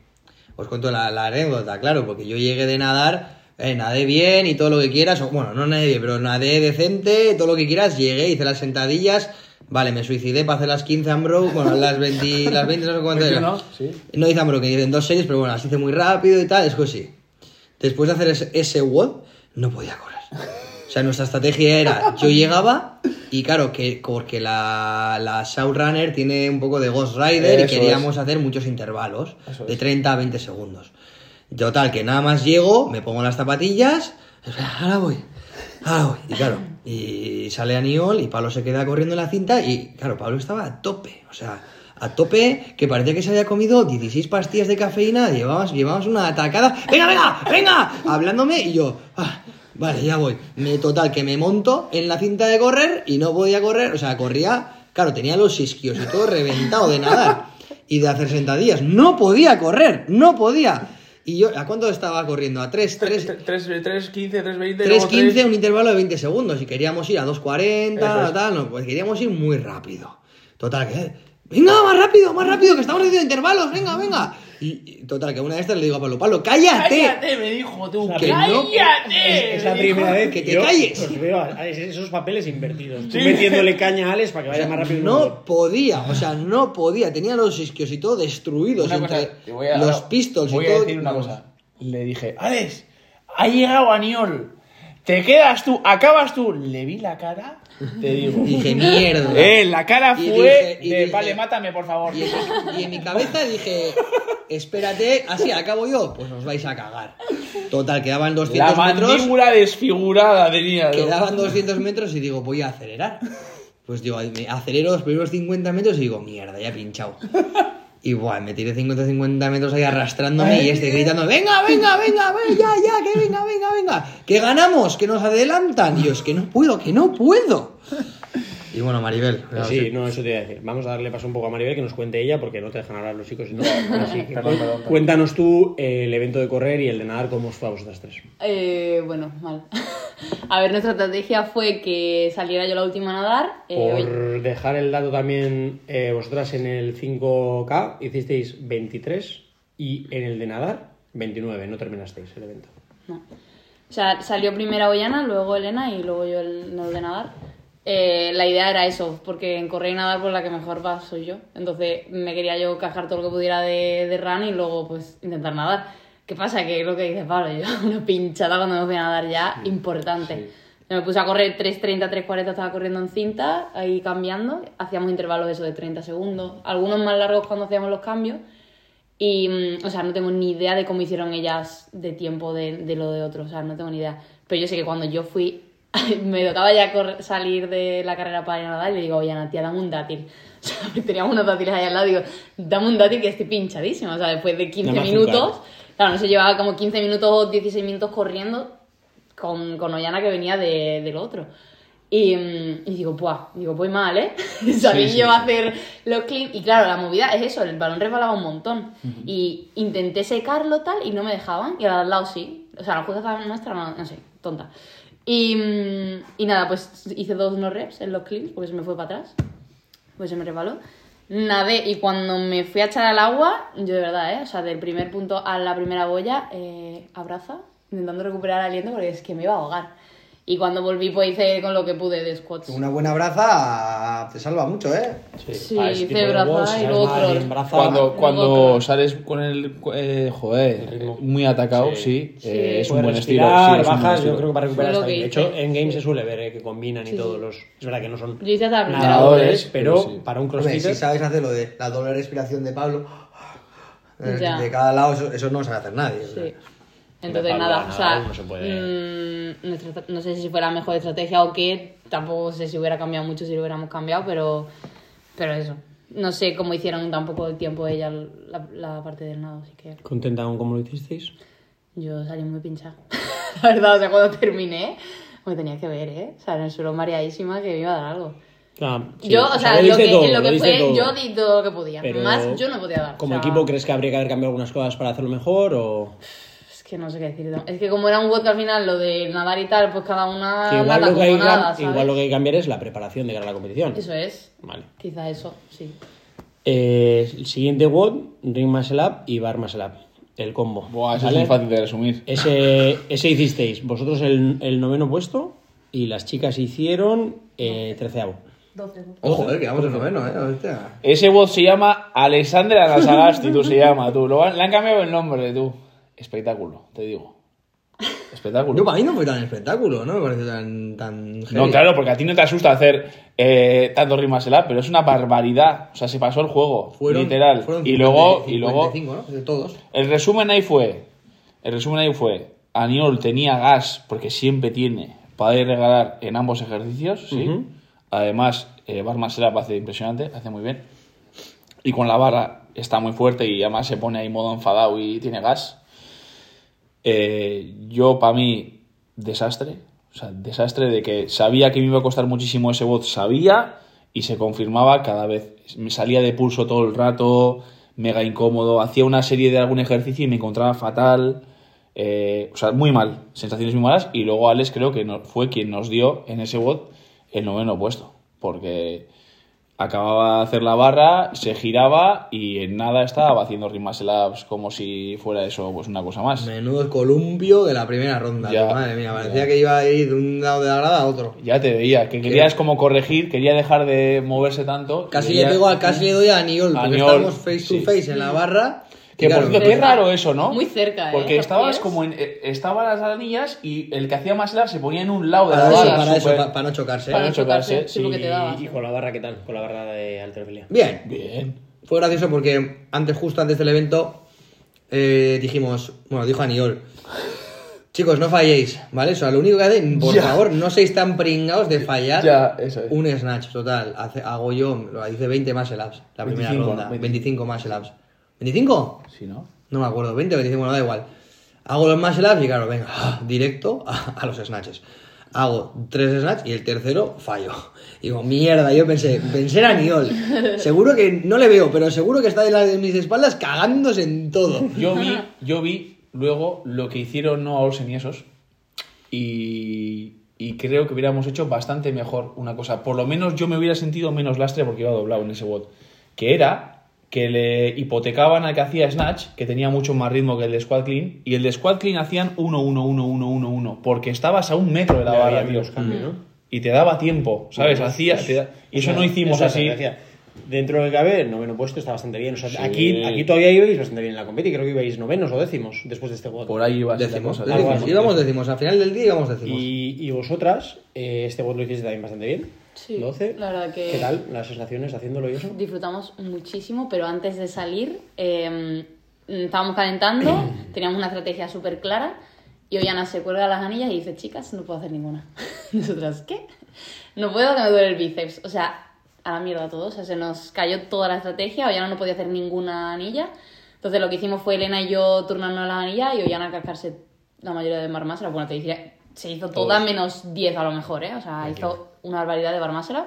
Os cuento la, la anécdota, claro, porque yo llegué de nadar, eh, nadé bien y todo lo que quieras. Bueno, no nadé bien, pero nadé decente, todo lo que quieras. Llegué, hice las sentadillas. Vale, me suicidé para hacer las 15 Ambro, bueno, las 20, las 20 no sé cuánto eran.
21, sí.
No hice Ambro, que en dos series, pero bueno, las hice muy rápido y tal, es que sí. Después de hacer ese, ese WOD, no podía correr. O sea, nuestra estrategia era, yo llegaba y claro, que porque la, la South Runner tiene un poco de Ghost Rider
Eso
y queríamos hacer muchos intervalos
Eso
de
es.
30 a 20 segundos. Total, que nada más llego, me pongo las zapatillas, ahora voy, ahora voy. Y claro, y sale Aniol y Pablo se queda corriendo en la cinta y claro, Pablo estaba a tope, o sea, a tope que parecía que se había comido 16 pastillas de cafeína, llevábamos, llevábamos una atacada, venga, venga, venga, hablándome y yo, "Ah, vale, ya voy. Me, total, que me monto en la cinta de correr y no podía correr, o sea, corría, claro, tenía los isquios y todo reventado de nadar y de hacer sentadillas, no podía correr, no podía. Y yo, ¿a cuánto estaba corriendo? A 3, 3,
3.15, 3.20. luego
3.15,
tres-
un intervalo de 20 segundos. Y queríamos ir a 2.40,
Eso es.
tal, no, pues queríamos ir muy rápido. Total, que. Venga, más rápido, más rápido, que estamos haciendo intervalos, venga, venga. Y, total, que una de estas le digo a Pablo, Pablo, cállate.
¡Cállate! Me dijo tú.
Que no-
¡Cállate!
Es la primera vez
que te
yo
calles.
os veo a- a esos papeles invertidos.
Sí.
metiéndole caña a Alex para que
O
vaya
sea,
más rápido.
no podía, o sea, no podía. Tenía los isquios y todo destruidos
Una
entre
cosa, a-
los pistols
voy
y todo.
a decir una cosa. Le dije, Alex, ha llegado Aniol. Te quedas tú, acabas tú. Le vi la cara, te digo.
Dije, mierda.
Eh, la cara
Y
fue
dije- y
de,
dije-
vale, mátame, por favor.
Y en, mi, y en mi cabeza dije, espérate, así acabo yo, pues os vais a cagar. Total, quedaban
La
200 metros.
mandíbula desfigurada tenía. ¿no?
Quedaban 200 metros y digo, voy a acelerar. Pues digo, me acelero los primeros 50 metros y digo, mierda, ya he pinchado. Y buah, me tiré 50-50 metros ahí arrastrándome y este gritando, venga, venga, venga, venga, ya, ya, que venga, venga, venga, que ganamos, que nos adelantan. Y yo, es que no puedo, que no puedo. Y bueno, Maribel.
Sí, no, eso te iba a decir. Vamos a darle paso un poco a Maribel que nos cuente ella porque no te dejan hablar los chicos. ¿no? Así que
Perdón, perdón, perdón.
cuéntanos tú eh, el evento de correr y el de nadar, cómo os fue a vosotras tres.
Eh, bueno, mal. A ver, nuestra estrategia fue que saliera yo la última a nadar. eh,
Por
hoy-
dejar el dato también, eh, vosotras en el 5K hicisteis 23 y en el de nadar 29, no terminasteis el evento.
No. O sea, salió primero Ollana, luego Elena y luego yo el, el de nadar. Eh, la idea era eso, porque en correr y nadar pues la que mejor va soy yo. Entonces me quería yo cajar todo lo que pudiera de, de run y luego pues intentar nadar. ¿Qué pasa? Que es lo que dice Pablo, yo una pinchada cuando me fui a nadar ya importante. Yo me puse a correr 3.30, 3.40, estaba corriendo en cinta, ahí cambiando. Hacíamos intervalos eso de 30 segundos, algunos más largos cuando hacíamos los cambios. Y, mm, o sea, no tengo ni idea de cómo hicieron ellas de tiempo de, de lo de otros, o sea, no tengo ni idea. Pero yo sé que cuando yo fui, me tocaba ya correr- salir de la carrera para ir a nadar y le digo, oye, Ana, tía, dame un dátil. O sea, teníamos unos dátiles ahí al lado, digo, dame un dátil que estoy pinchadísima. O sea, después de 15
Dame
minutos, claro, no se llevaba como 15 minutos o 16 minutos corriendo con, con Ollana que venía de, del otro. Y, mm, y digo, ¡buah! Digo, voy mal, ¿eh? Salí
sí,
yo a
sí.
hacer los clips. Y claro, la movida es eso, el balón resbalaba un montón. Y intenté secarlo tal y no me dejaban. Y al lado sí. O sea, la jugada nuestra, no, no sé, tonta. Y, y nada, pues hice dos no reps en los clips porque se me fue para atrás. Pues se me resbaló. Nadé y cuando me fui a echar al agua, yo de verdad, ¿eh? O sea, del primer punto a la primera boya, eh, abraza, intentando recuperar aliento porque es que me iba a ahogar. Y cuando volví, pues hice con lo que pude de squats.
Una buena braza te salva mucho, ¿eh?
Sí,
ese
hice braza y luego
Cuando, cuando sales con el. eh, joder, muy atacado, sí.
Sí.
eh, es un buen estilo.
respirar,
sí, es un buen
bajas,
estilo.
yo creo que para recuperar está bien. De hecho, en Game se suele ver eh, que combinan y
Sí,
todos
sí.
los... Es verdad que no son
Nadadores,
pero
sí.
para un crossfitter...
si sabes hacer lo de la doble respiración de Pablo, de cada lado, eso, eso no sabe hacer nadie. o sea.
Sí. Entonces, nada,
nada,
o sea,
no se puede.
mm, nuestra- no sé si fue la mejor estrategia o qué, tampoco sé si hubiera cambiado mucho si lo hubiéramos cambiado, pero, pero eso. No sé cómo hicieron tampoco el tiempo ella la, la parte del nado, así que
¿Contenta con cómo lo hicisteis?
yo salí muy pinchada. la verdad, o sea, cuando terminé, me tenía que ver, ¿eh? O sea, en el suelo mareadísima que me iba a dar algo.
Ah, sí.
yo, o sea,
lo
lo que,
todo,
en lo que
diste
fue,
todo.
yo di todo lo que podía.
Pero
Más yo no podía dar.
¿Como
o sea,
equipo crees que habría que haber cambiado algunas cosas para hacerlo mejor o...?
Que no sé qué decir. Es que como era un WOD que al final lo de nadar y tal, pues cada una
Que igual,
nada
lo que hay que
nada,
cam-
¿sabes?
igual lo que hay que cambiar es la preparación de cara a la competición.
Eso es.
Vale.
Quizá eso, sí.
Eh, el siguiente WOD, Ring Muscle Up y Bar Muscle Up. El combo.
Buah, eso
¿vale?
es muy fácil de resumir.
Ese, ese hicisteis vosotros el, el noveno puesto y las chicas hicieron eh, treceavo.
12.
Ojo, eh, que vamos en noveno, eh. hostia.
Ese bot se llama Alexandra Nasagasti, tú se llama, tú. Lo han- le han cambiado el nombre, tú. Espectáculo, te digo. Espectáculo.
Yo para mí no fue tan espectáculo, no me pareció tan, tan
No, claro, porque a ti no te asusta hacer eh, tanto rimas el pero es una barbaridad. O sea, se pasó el juego,
Fueron-
literal.
fueron
y luego,
50,
y luego
55, ¿no? De todos.
el resumen ahí fue, el resumen ahí fue, Aniol tenía gas, porque siempre tiene, para ir regalar en ambos ejercicios, ¿sí? Además, eh, Bar Up hace impresionante, hace muy bien. Y con la barra está muy fuerte y además se pone ahí modo enfadado y tiene gas. Eh, yo, para mí, desastre. O sea, desastre de que sabía que me iba a costar muchísimo ese bot, sabía y se confirmaba cada vez. Me salía de pulso todo el rato, mega incómodo, hacía una serie de algún ejercicio y me encontraba fatal. eh, o sea, muy mal, sensaciones muy malas. Y luego Alex creo que no- fue quien nos dio en ese bot el noveno puesto. Porque acababa de hacer la barra, se giraba y en nada estaba haciendo ring muscle ups como si fuera eso pues una cosa más.
Menudo columpio de la primera ronda.
Ya.
Madre mía, parecía que iba a ir de un lado de la grada a otro.
Ya te veía, que querías como corregir, quería dejar de moverse tanto.
Casi
quería-
le pego a, casi le doy a Aniol, porque
Aniol,
estábamos face
sí.
to face en la barra.
Que
y
por
claro,
cierto, qué raro eso, ¿no?
Muy cerca, ¿eh?
Porque estabas
pies.
como en. eh, Estaban las anillas y el que hacía más lap se ponía en un lado de
para,
la
eso,
barra.
para eso,
súper-
pa- para no chocarse.
Para no chocarse,
sí, porque te dabas.
Y con la barra, ¿qué tal? Con la barra de alterofilia.
Bien,
Bien.
fue gracioso porque antes, justo antes del evento, eh, dijimos, bueno, dijo Aniol, chicos, no falléis, ¿vale? O sea, lo único que hacen, por
Ya.
favor, no seis tan pringados de fallar
Ya, eso es.
un snatch total. Hace- hago yo, lo hice 20 más ups la primera
25,
ronda.
¿no?
25 más ups ¿25?
Sí, ¿no?
No me acuerdo, 20 o 25, bueno, da igual. Hago los muscle ups y claro, venga, directo a, a los snatches. Hago tres snatches y el tercero fallo. Digo, mierda, yo pensé, pensé en Aniol. Seguro que no le veo, pero seguro que está de, la, de mis espaldas cagándose en todo.
Yo vi, yo vi luego lo que hicieron no Olsen y esos. Y, y creo que hubiéramos hecho bastante mejor una cosa. Por lo menos yo me hubiera sentido menos lastre porque iba doblado en ese bot. Que era que le hipotecaban al que hacía Snatch, que tenía mucho más ritmo que el de Squad Clean. Y el de Squad Clean hacían 1-1-1-1-1-1. Porque estabas a un metro de la barra, tío.
menos cambio, ¿no?
Y te daba tiempo, ¿sabes? Hacía, te da- Y eso
O sea,
no hicimos
eso
así.
lo que decía. Dentro del cabe, el noveno puesto está bastante bien. O sea,
Sí.
aquí, aquí todavía ibais bastante bien en la competi. Creo que ibais novenos o décimos después de este juego.
Por ahí iba a ser la
Decimos,
cosa.
decimos,
así.
íbamos decimos, al final del día íbamos decimos.
Y, y vosotras, eh, este bot lo hiciste también bastante bien.
Sí,
12.
la verdad que-
¿Qué tal las sensaciones haciéndolo y eso?
Disfrutamos muchísimo, pero antes de salir eh, estábamos calentando, teníamos una estrategia súper clara y Ollana se cuelga las anillas y dice, chicas, no puedo hacer ninguna. Nosotras, ¿qué? No puedo que me duele el bíceps. O sea, a la mierda todo. O sea, se nos cayó toda la estrategia, Ollana no podía hacer ninguna anilla. Entonces lo que hicimos fue Elena y yo turnarnos las anillas y Ollana cascarse la mayoría de barmáseras. Bueno, te diría, se hizo toda menos 10 a lo mejor, ¿eh? O sea, hizo una barbaridad de barmáseras.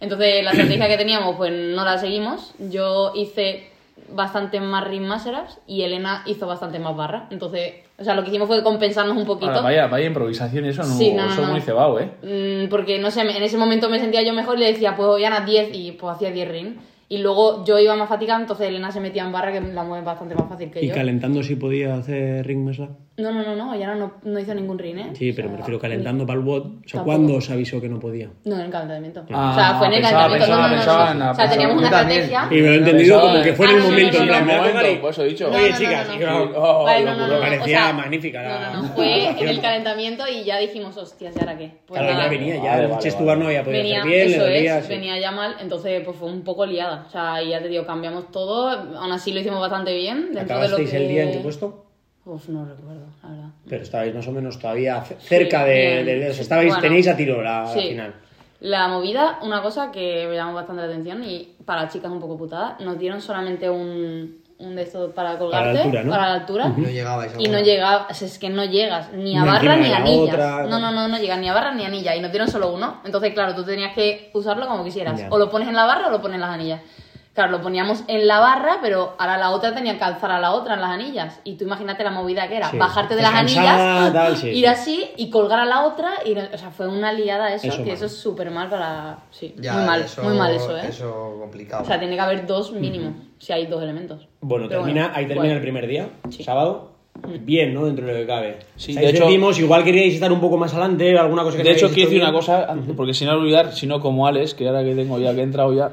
Entonces, la estrategia que teníamos, pues no la seguimos. Yo hice bastante más ring ups y Elena hizo bastante más barra. Entonces, o sea, lo que hicimos fue compensarnos un poquito.
Ahora, vaya, vaya improvisación, eso no,
Sí, no, no,
eso
no.
muy cebado, ¿eh?
Mm, porque, no sé, en ese momento me sentía yo mejor y le decía, pues Ollana 10 y pues hacía 10 ring. Y luego yo iba más fatigada, entonces Elena se metía en barra que la mueve bastante más fácil que
Y
yo.
calentando si podía hacer ring mesa.
No, no, no, no, Ollana no, no hizo ningún ring, ¿eh?
Sí,
O
pero
sea,
me refiero calentando para el bot. O sea,
Tampoco.
¿cuándo os avisó que no podía?
No, en el calentamiento.
Ah,
o sea, fue en el
pensaba-
calentamiento.
pensaba-
no, no, no,
pensaba
no.
en la-
O sea, teníamos una estrategia.
Y me lo he entendido
Pensaba-
como que fue en
Ah,
el momento. en plan,
momento, he dicho.
No,
Oye, chicas, Me parecía
o sea,
magnífica
No, no, no, fue en el calentamiento y ya dijimos, hostias, ¿y ahora qué? Pues
Claro, ya venía, ya el Chestubar no había podido hacer bien,
eso es, venía ya mal, entonces pues fue un poco liada. O sea, y ya te digo, cambiamos todo, aún así lo hicimos bastante bien. Dentro de lo
¿Acabasteis
que...
el día en qué puesto?
Uf, no recuerdo, la verdad.
Pero estabais más o menos todavía ce- cerca de,
bien.
de- estabais,
Bueno,
tenéis a tiro la, la
sí.
final.
La movida, una cosa que me llamó bastante la atención y para las chicas un poco putada, nos dieron solamente un, un de estos para colgarte,
altura, ¿no?
para la altura.
No llegabais a
Y no llegabas, es que no llegas ni a barra ni
de
a
la
anillas.
otra.
No, no, no, no llegas ni a barra ni a anilla. Y nos dieron solo uno. Entonces, claro, tú tenías que usarlo como quisieras.
Ya.
O lo pones en la barra o lo pones en las anillas. Claro, lo poníamos en la barra, pero ahora la otra tenía que alzar a la otra en las anillas. Y tú imagínate la movida que era,
Sí.
bajarte de las anillas,
tal, sí,
ir
sí.
así y colgar a la otra. Y, o sea, fue una liada eso,
Eso
que
mal.
eso es súper mal para... Sí,
Ya,
muy mal,
eso-
muy mal eso, ¿eh?
Eso complicado.
O sea, tiene que haber dos mínimo, si hay dos elementos.
Bueno,
Pero
termina,
bueno,
ahí termina
bueno.
el primer día,
Sí.
sábado. Bien, ¿no? Dentro de lo que cabe.
Sí, de hecho-
igual queríais estar un poco más adelante, alguna cosa que
De hecho, quiero decir una cosa, porque si no olvidar, si no como Alex, que ahora que tengo ya que he entrado ya.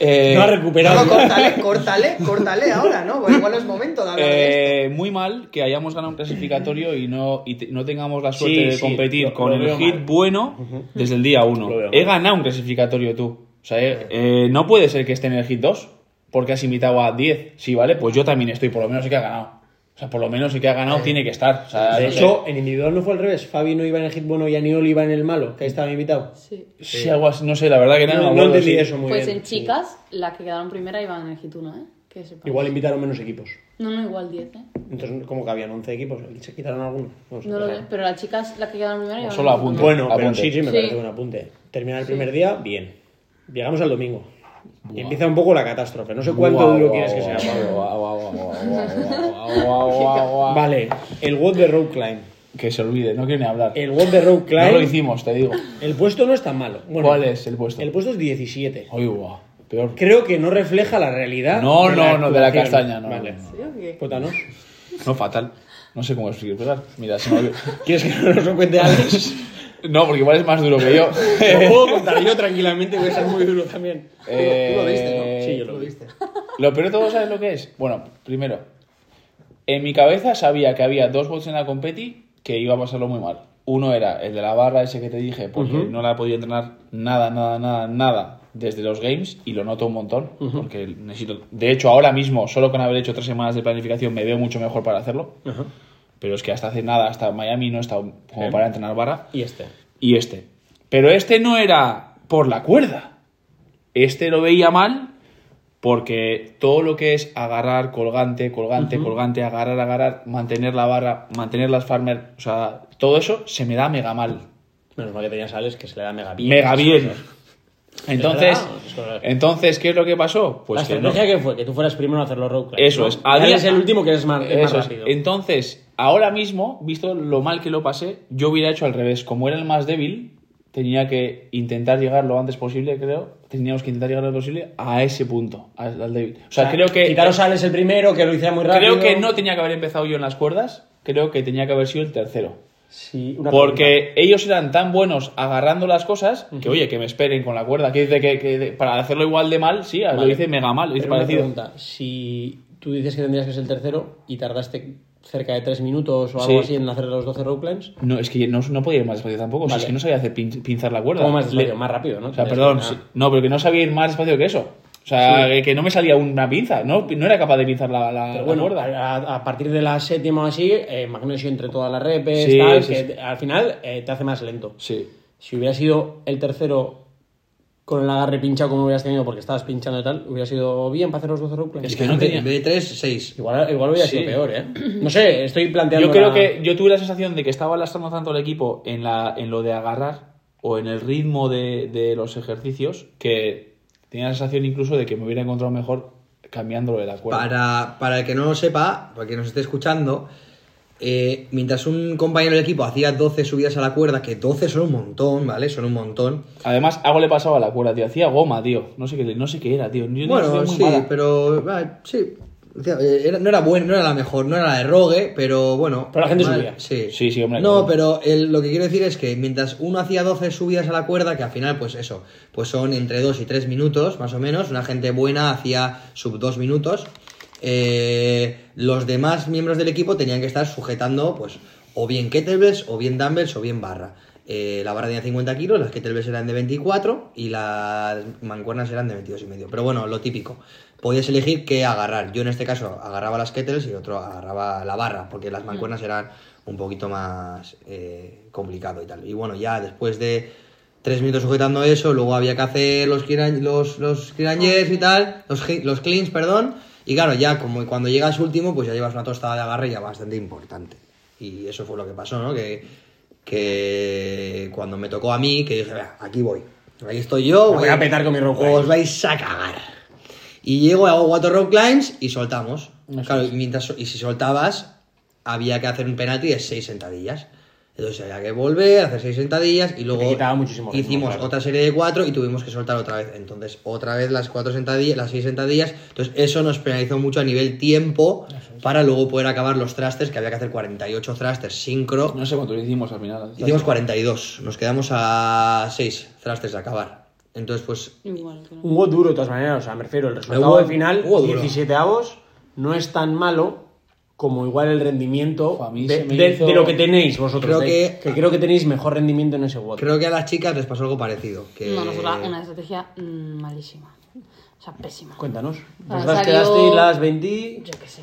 Eh,
No ha recuperado.
No, córtale, córtale, córtale ahora, ¿no? Porque igual es momento de hablar de esto.
eh, muy mal que hayamos ganado un clasificatorio y no, y te- no tengamos la suerte
Sí,
de
sí,
competir
lo-
con
lo
el hit
mal.
bueno desde el día 1.
Lo veo
He ganado un clasificatorio tú. O sea, eh, eh, no puede ser que esté en el hit 2 porque has invitado a 10. Sí, vale, pues yo también estoy, por lo menos sí que ha ganado. O sea, por lo menos sí que ha ganado, tiene que estar. O sea,
De
no sé.
hecho, en individual no fue al revés. Fabi no iba en el hit bueno y Aniol iba en el malo, que ahí estaba invitado.
Sí.
Sí, algo así, no sé, la verdad que no,
No, no entendí eso muy
Pues
bien.
en chicas, las que quedaron primera iban en el hit 1, ¿eh? Que.
Igual invitaron menos equipos.
No, no, igual 10, ¿eh?
Entonces, como que habían 11 equipos, ¿se quitaron algunos? sé.
No lo sé, pero las chicas, las que quedaron primera iban
Solo
en el hit
apunto.
uno.
Bueno, pero
Apunte.
sí, sí, me
Sí.
parece buen apunte. Termina el primer día, bien. Llegamos al domingo. Y empieza un poco la catástrofe. No sé cuánto duro quieres que sea. Pablo. Vale, el WOD de Road Climb.
Que se olvide, no quiero ni hablar.
El WOD de Road Climb.
No lo hicimos, te digo.
El puesto no es tan malo. Bueno,
¿Cuál es el puesto?
El puesto es 17.
Ay, guau. Peor.
Creo que no refleja la realidad.
No,
de
no, no, de la castaña, no.
Vale.
No, no.
¿Sí,
Puta,
¿no? Fatal. No sé cómo explicar. Mira,
¿quieres que no nos lo cuente Alex?
No, porque igual es más duro que yo.
lo puedo contar yo tranquilamente, voy a ser muy duro también.
Eh...
Tú lo viste, ¿no?
Eh, sí, yo lo,
lo viste.
Lo peor de todo, ¿sabes lo que es? Bueno, primero, en mi cabeza sabía que había dos bots en la competi que iba a pasarlo muy mal. Uno era el de la barra ese que te dije, porque no la he podido entrenar nada, nada, nada, nada desde los games y lo noto un montón, porque necesito... De hecho, ahora mismo, solo con haber hecho tres semanas de planificación, me veo mucho mejor para hacerlo. Pero es que hasta hace nada, hasta Miami no he estado como
Sí.
para entrenar barra.
Y este.
y este. Pero este no era por la cuerda. Este lo veía mal porque todo lo que es agarrar, colgante, colgante, colgante, agarrar, agarrar, mantener la barra, mantener las farmer, o sea, todo eso se me da mega mal.
Menos mal que tenías Alex que se le da mega bien.
Mega bien. Entonces, entonces, ¿qué es lo que pasó? Pues
la
que no.
estrategia que fue que tú fueras primero a hacer los climbs,
Eso
¿no?
es.
Y
A día-
Alex es el último que es más, es más
es.
rápido.
Entonces, ahora mismo, visto lo mal que lo pasé, yo hubiera hecho al revés. Como era el más débil, tenía que intentar llegar lo antes posible, creo. Teníamos que intentar llegar lo antes posible a ese punto, al, al débil. O sea, creo que.
Quitaros Alex el primero, que lo hiciera muy rápido.
Creo que no tenía que haber empezado yo en las cuerdas. Creo que tenía que haber sido el tercero.
Sí, una
Porque ellos eran tan buenos agarrando las cosas que, oye, que me esperen con la cuerda. Que dice que, para hacerlo igual de mal, sí, lo
Vale.
hice mega mal, lo hice parecido.
pregunta, si tú dices que tendrías que ser el tercero y tardaste cerca de 3 minutos o algo
Sí.
así en hacer los 12 road climbs,
No, es que no, no podía ir más despacio tampoco. es que no sabía hacer pin- pinzar la cuerda.
¿cómo más despacio?
Le-
Más rápido, ¿no?
O sea, perdón, sí. no, pero que no sabía ir más despacio que eso. O sea,
Sí.
que- no me salía una pinza, no, no era capaz de pinzar la, la,
Pero
la
bueno,
cuerda.
a, a partir de la séptima o así, eh, magnesio entre todas las repes,
Sí,
tal,
sí,
que
sí.
al final eh, te hace más lento.
Sí.
Si hubiera sido el tercero con el agarre pinchado como hubieras tenido porque estabas pinchando y tal, hubiera sido bien para hacer los 12 road climbs.
Es que no tenía-
En vez de 3, 6.
Igual, igual hubiera
Sí.
sido peor, ¿eh? No sé, estoy planteando.
Yo creo
la-
que yo tuve la sensación de que estaba lastrando tanto el equipo en, la, en lo de agarrar o en el ritmo de, de los ejercicios que tenía la sensación incluso de que me hubiera encontrado mejor cambiándolo de la cuerda.
Para, para el que no lo sepa, para el que nos esté escuchando, eh, mientras un compañero del equipo hacía 12 subidas a la cuerda, que 12 son un montón, ¿vale? Son un montón.
Además, algo le pasaba a la cuerda, tío. Hacía goma, tío. No sé qué, no sé qué era, tío. Yo-
Bueno, sí,
mala.
pero ah, sí. Eh, era- no era bueno, no era la mejor, no era la de Rogue, pero bueno.
Pero la gente
mal-
subía.
Sí,
Sí, sí, hombre,
No,
claro.
pero el- lo que quiero decir es que mientras uno hacía 12 subidas a la cuerda, que al final, pues eso, pues son entre 2 y 3 minutos, más o menos. Una gente buena hacía sub 2 minutos. Eh, los demás miembros del equipo tenían que estar sujetando, pues, o bien kettlebells, o bien dumbbells, o bien barra. Eh, la barra tenía 50 kilos, las kettlebells eran de 24 y las mancuernas eran de 22 y medio. Pero bueno, lo típico. Podías elegir qué agarrar. Yo en este caso agarraba las kettlebells y el otro agarraba la barra, porque las mancuernas eran un poquito más eh, complicado y tal. Y bueno, ya después de tres minutos sujetando eso, luego había que hacer los los, los y tal, los, los cleans, perdón. Y claro, ya como cuando llegas último, pues ya llevas una tostada de agarre ya bastante importante. Y eso fue lo que pasó, ¿no? Que, que cuando me tocó a mí, que dije, "Vea, aquí voy. Ahí estoy yo.
Me voy a petar con mi climb".
Os vais a cagar. Y llego, hago cuatro rope climbs y soltamos.
Eso
claro, y, mientras, y si soltabas, había que hacer un penalti de seis sentadillas. Entonces había que volver, hacer seis sentadillas y luego
muchísimo
hicimos
claro.
otra serie de cuatro y tuvimos que soltar otra vez. Entonces, otra vez las cuatro sentadillas, las seis sentadillas. Entonces, eso nos penalizó mucho a nivel tiempo para luego poder acabar los thrusters, que había que hacer 48 thrusters sincro.
No sé cuánto lo hicimos al final.
Hicimos 42, nos quedamos a 6 thrusters de acabar. Entonces, pues
Igual, claro.
Un WOD duro, de todas maneras. O sea, me refiero, el resultado al final,
WOD duro.
17 avos, no es tan malo como igual el rendimiento
mí
de,
se me
de-
hizo-
de lo que tenéis vosotros.
Creo
de-
que-
creo que tenéis mejor rendimiento en ese WOD.
creo que a las chicas les pasó algo parecido. Que...
No, nosotros una estrategia malísima. O sea, pésima.
Cuéntanos. Vosotras
salió-
quedasteis las 20...
Yo qué sé.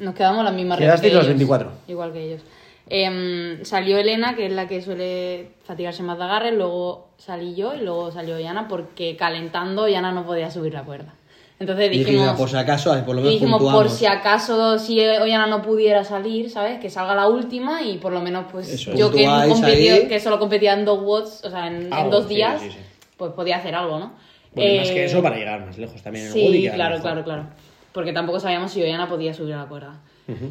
Nos quedamos las mismas
Quedasteis
ellos,
24.
Igual que ellos. Em, salió Elena, que es la que suele fatigarse más de agarre, luego salí yo y luego salió Yana porque calentando Yana no podía subir la cuerda. Entonces dijimos,
dijimos, por si acaso, por lo menos
dijimos por si acaso si Oyana no pudiera salir, ¿sabes? Que salga la última y por lo menos pues
Eso
yo que, competí- que solo competía en dos watts, o sea, en, dos
sí,
días,
sí, sí.
pues podía hacer algo, ¿no?
Bueno, y más
Eh,
que eso para llegar más lejos también en
Sí, claro, claro, claro. Porque tampoco sabíamos si Oyana podía subir a la cuerda.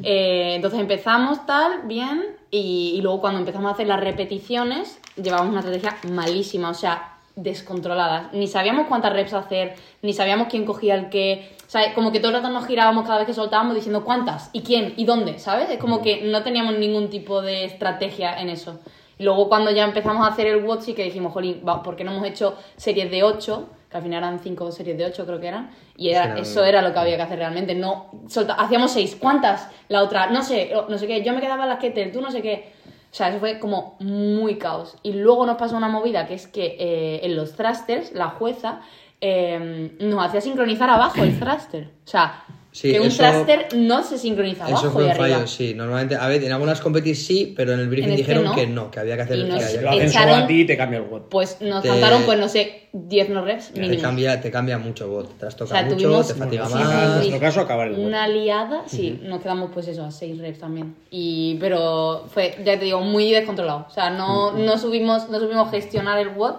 Eh, entonces empezamos tal, bien, Y, y luego cuando empezamos a hacer las repeticiones, llevábamos una estrategia malísima, o sea, descontrolada. Ni sabíamos cuántas reps hacer, ni sabíamos quién cogía el qué. O sea, como que todo el rato nos girábamos cada vez que soltábamos diciendo cuántas, y quién, y dónde, ¿sabes? Es como que no teníamos ningún tipo de estrategia en eso. Y luego cuando ya empezamos a hacer el WOD sí que dijimos, jolín, va, ¿por qué no hemos hecho series de 8? Que al final eran 5 series de 8 creo que eran. Y era,
Sí,
eso era lo que había que hacer realmente. No, solta- hacíamos 6, ¿cuántas? La otra, no sé, no sé qué, yo me quedaba en las kettle, tú no sé qué. O sea, eso fue como muy caos. Y luego nos pasó una movida que es que eh, en los thrusters, la jueza eh, nos hacía sincronizar abajo el thruster. O sea,
Sí,
que un
eso-
thruster no se sincroniza abajo
Eso fue un
arriba.
fallo, sí. Normalmente, a ver, en algunas competiciones sí, pero en el briefing
En este
dijeron
no.
que no, que había que hacer
Y
que
nos-
había
Lo
que-
hacen solo a ti y te cambia el WOD.
Pues nos
Te-
faltaron, pues no sé, 10 no reps
te cambia, te cambia mucho bot. Te has
O
tocado
sea,
mucho,
tuvimos
te fatiga
sí,
más.
sí, En nuestro caso, acabar el
Una liada, sí, nos quedamos pues eso, a 6 reps también. Y, pero fue, ya te digo, muy descontrolado. O sea, no, no subimos, no subimos gestionar el WOD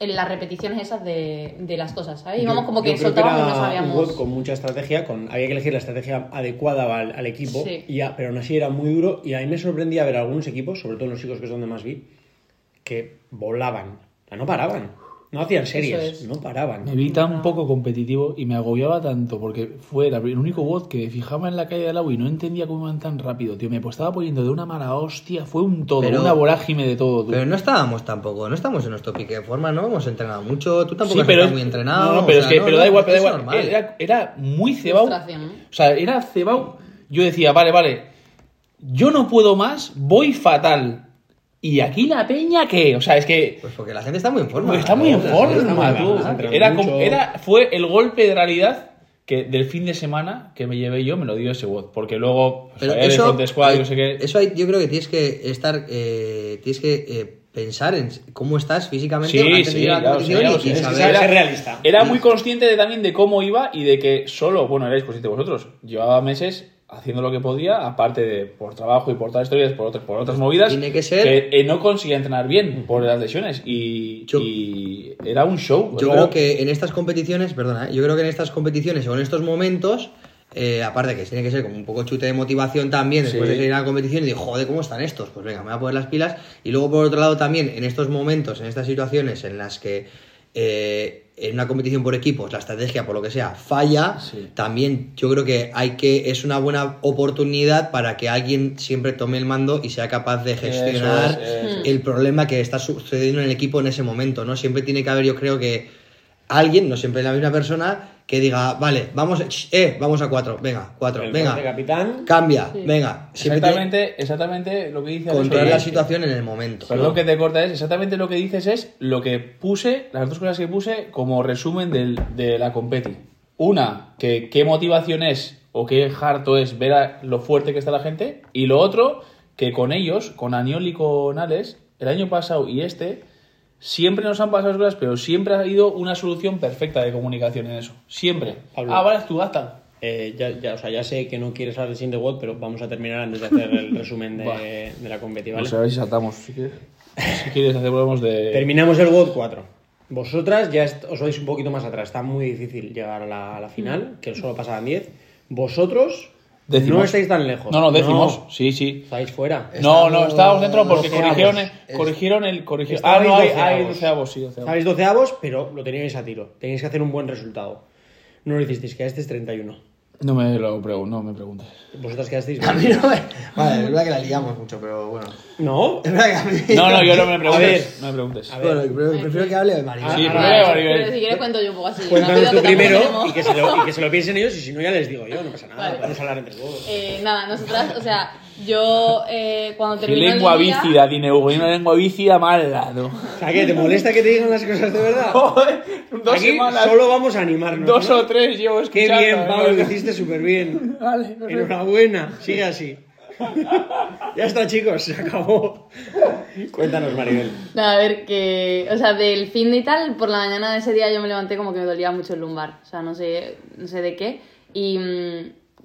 en las repeticiones esas de, de las cosas, ¿sabes? Íbamos como que soltábamos y no
un
sabíamos.
Con mucha estrategia, con, había que elegir la estrategia adecuada al, al equipo,
Sí.
y pero aún así era muy duro. Y a mí me sorprendía ver algunos equipos, sobre todo en los chicos que es donde más vi, que volaban, no paraban, no hacían series,
es.
no paraban.
Me vi tan poco competitivo y me agobiaba tanto porque fue el único bot que fijaba en la calle del agua y no entendía cómo iban tan rápido, tío. Me estaba poniendo de una mala hostia, fue un todo,
Pero-
una vorágine de todo, tú.
Pero no estábamos tampoco, no estamos en nuestro pique de forma, no hemos entrenado mucho, tú tampoco
Sí,
has
pero
muy entrenado.
No, pero
o
es que
no,
pero
no,
da igual, pero da igual. Era, era muy cebado.
¿no?
O sea, era cebado. Yo decía, vale, vale. Yo no puedo más, voy fatal. ¿Y aquí la peña qué? O sea, es que
Pues porque la gente está muy en forma.
Porque está muy en forma, tú. Era, como- era, fue el golpe de realidad que del fin de semana que me llevé yo, me lo dio ese bot. Porque luego, pues,
Pero
de
eso,
squad,
hay-
yo sé qué.
eso hay- yo creo que tienes que estar, eh, tienes que eh, pensar en cómo estás físicamente
Sí,
antes de
sí,
la
claro, sí, que
Saber
ser realista.
Era muy consciente de, también de cómo iba y de que solo, bueno, erais conscientes vosotros, llevaba meses haciendo lo que podía, aparte de por trabajo y por otras historias, por otras, por otras movidas,
Tiene que ser-
eh, no conseguía entrenar bien por las lesiones y,
Yo-
y era un show.
Yo creo que en estas competiciones, perdona, ¿eh? yo creo que en estas competiciones o en estos momentos, eh, aparte que tiene que ser como un poco chute de motivación también, después
Sí.
de salir a la competición y digo, joder, ¿cómo están estos? Pues venga, me voy a poner las pilas. Y luego por otro lado también, en estos momentos, en estas situaciones en las que eh, en una competición por equipos la estrategia, por lo que sea, falla,
Sí.
también yo creo que hay que, es una buena oportunidad para que alguien siempre tome el mando y sea capaz de gestionar
es, eso
el problema que está sucediendo en el equipo en ese momento, ¿no? Siempre tiene que haber, yo creo que alguien, no siempre la misma persona, que diga, vale, vamos, eh, vamos a cuatro, venga, cuatro,
El
venga,
capitán.
cambia, venga. Tiene
Exactamente, exactamente lo que dice
controlar la situación en el momento.
Perdón que te corta, es exactamente lo que dices es lo que puse, las dos cosas que puse como resumen del- de la competi. Una, que qué motivación es o qué harto es ver a lo fuerte que está la gente. Y lo otro, que con ellos, con Aniol y con Alex, el año pasado y este, siempre nos han pasado cosas, pero siempre ha habido una solución perfecta de comunicación en eso. Siempre.
Pablo.
Ah, vale, es tu gata.
Eh, ya, ya, o sea, ya sé que no quieres hablar de Sin the World, pero vamos a terminar antes de hacer el resumen de, de la competición. ¿vale?
Pues a ver si saltamos. Si quieres, si quieres hacemos de...
Terminamos el WOD 4. Vosotras ya os vais un poquito más atrás. Está muy difícil llegar a la, a la final, que solo pasaban 10. Vosotros
Décimos.
no estáis tan lejos.
No, no, décimos.
No,
Sí, sí.
estáis fuera.
No, no, estábamos dentro porque corrigieron el, corrigieron el corrigieron. Ah, no, hay,
doceavos.
hay doceavos, sí, doceavos.
Estabais doceavos, pero lo teníais a tiro. Teníais que hacer un buen resultado. No lo hicisteis, quedasteis 31.
No me lo pregunto, no me preguntes.
Vosotras quedasteis
A mí
20.
no me- Vale, es verdad que la liamos mucho, pero bueno.
No,
Es verdad que a mí...
No, no, yo no me preguntes.
ver.
no me preguntes.
A ver.
Bueno, prefiero, prefiero que hable de Maribel.
Ah,
Sí,
ah,
primero
vale.
Maribel.
Pero si quieres cuento yo un poco así.
Cuéntanos tú primero y que, se lo, y que se lo piensen ellos y si no ya les digo yo, no pasa nada.
Vale.
Podemos hablar entre todos.
Eh, nada, nosotras, o sea, yo eh, cuando
Qué
terminé
lengua
el día...
vícida tiene Hugo, y una lengua vícida mala, ¿no?
O sea, ¿qué? ¿Te molesta que te digan las cosas de verdad?
Joder, dos
Aquí
semanas,
solo vamos a animarnos.
dos
¿no?
o tres llevo
Qué
escuchando.
bien,
¿eh?
Pablo, lo hiciste súper bien.
Vale, no sé.
Enhorabuena, sigue así. ya está, chicos, se acabó. Cuéntanos, Maribel.
Nada, a ver, que, o sea, del fin de y tal, por la mañana de ese día yo me levanté como que me dolía mucho el lumbar, o sea, no sé, no sé de qué, y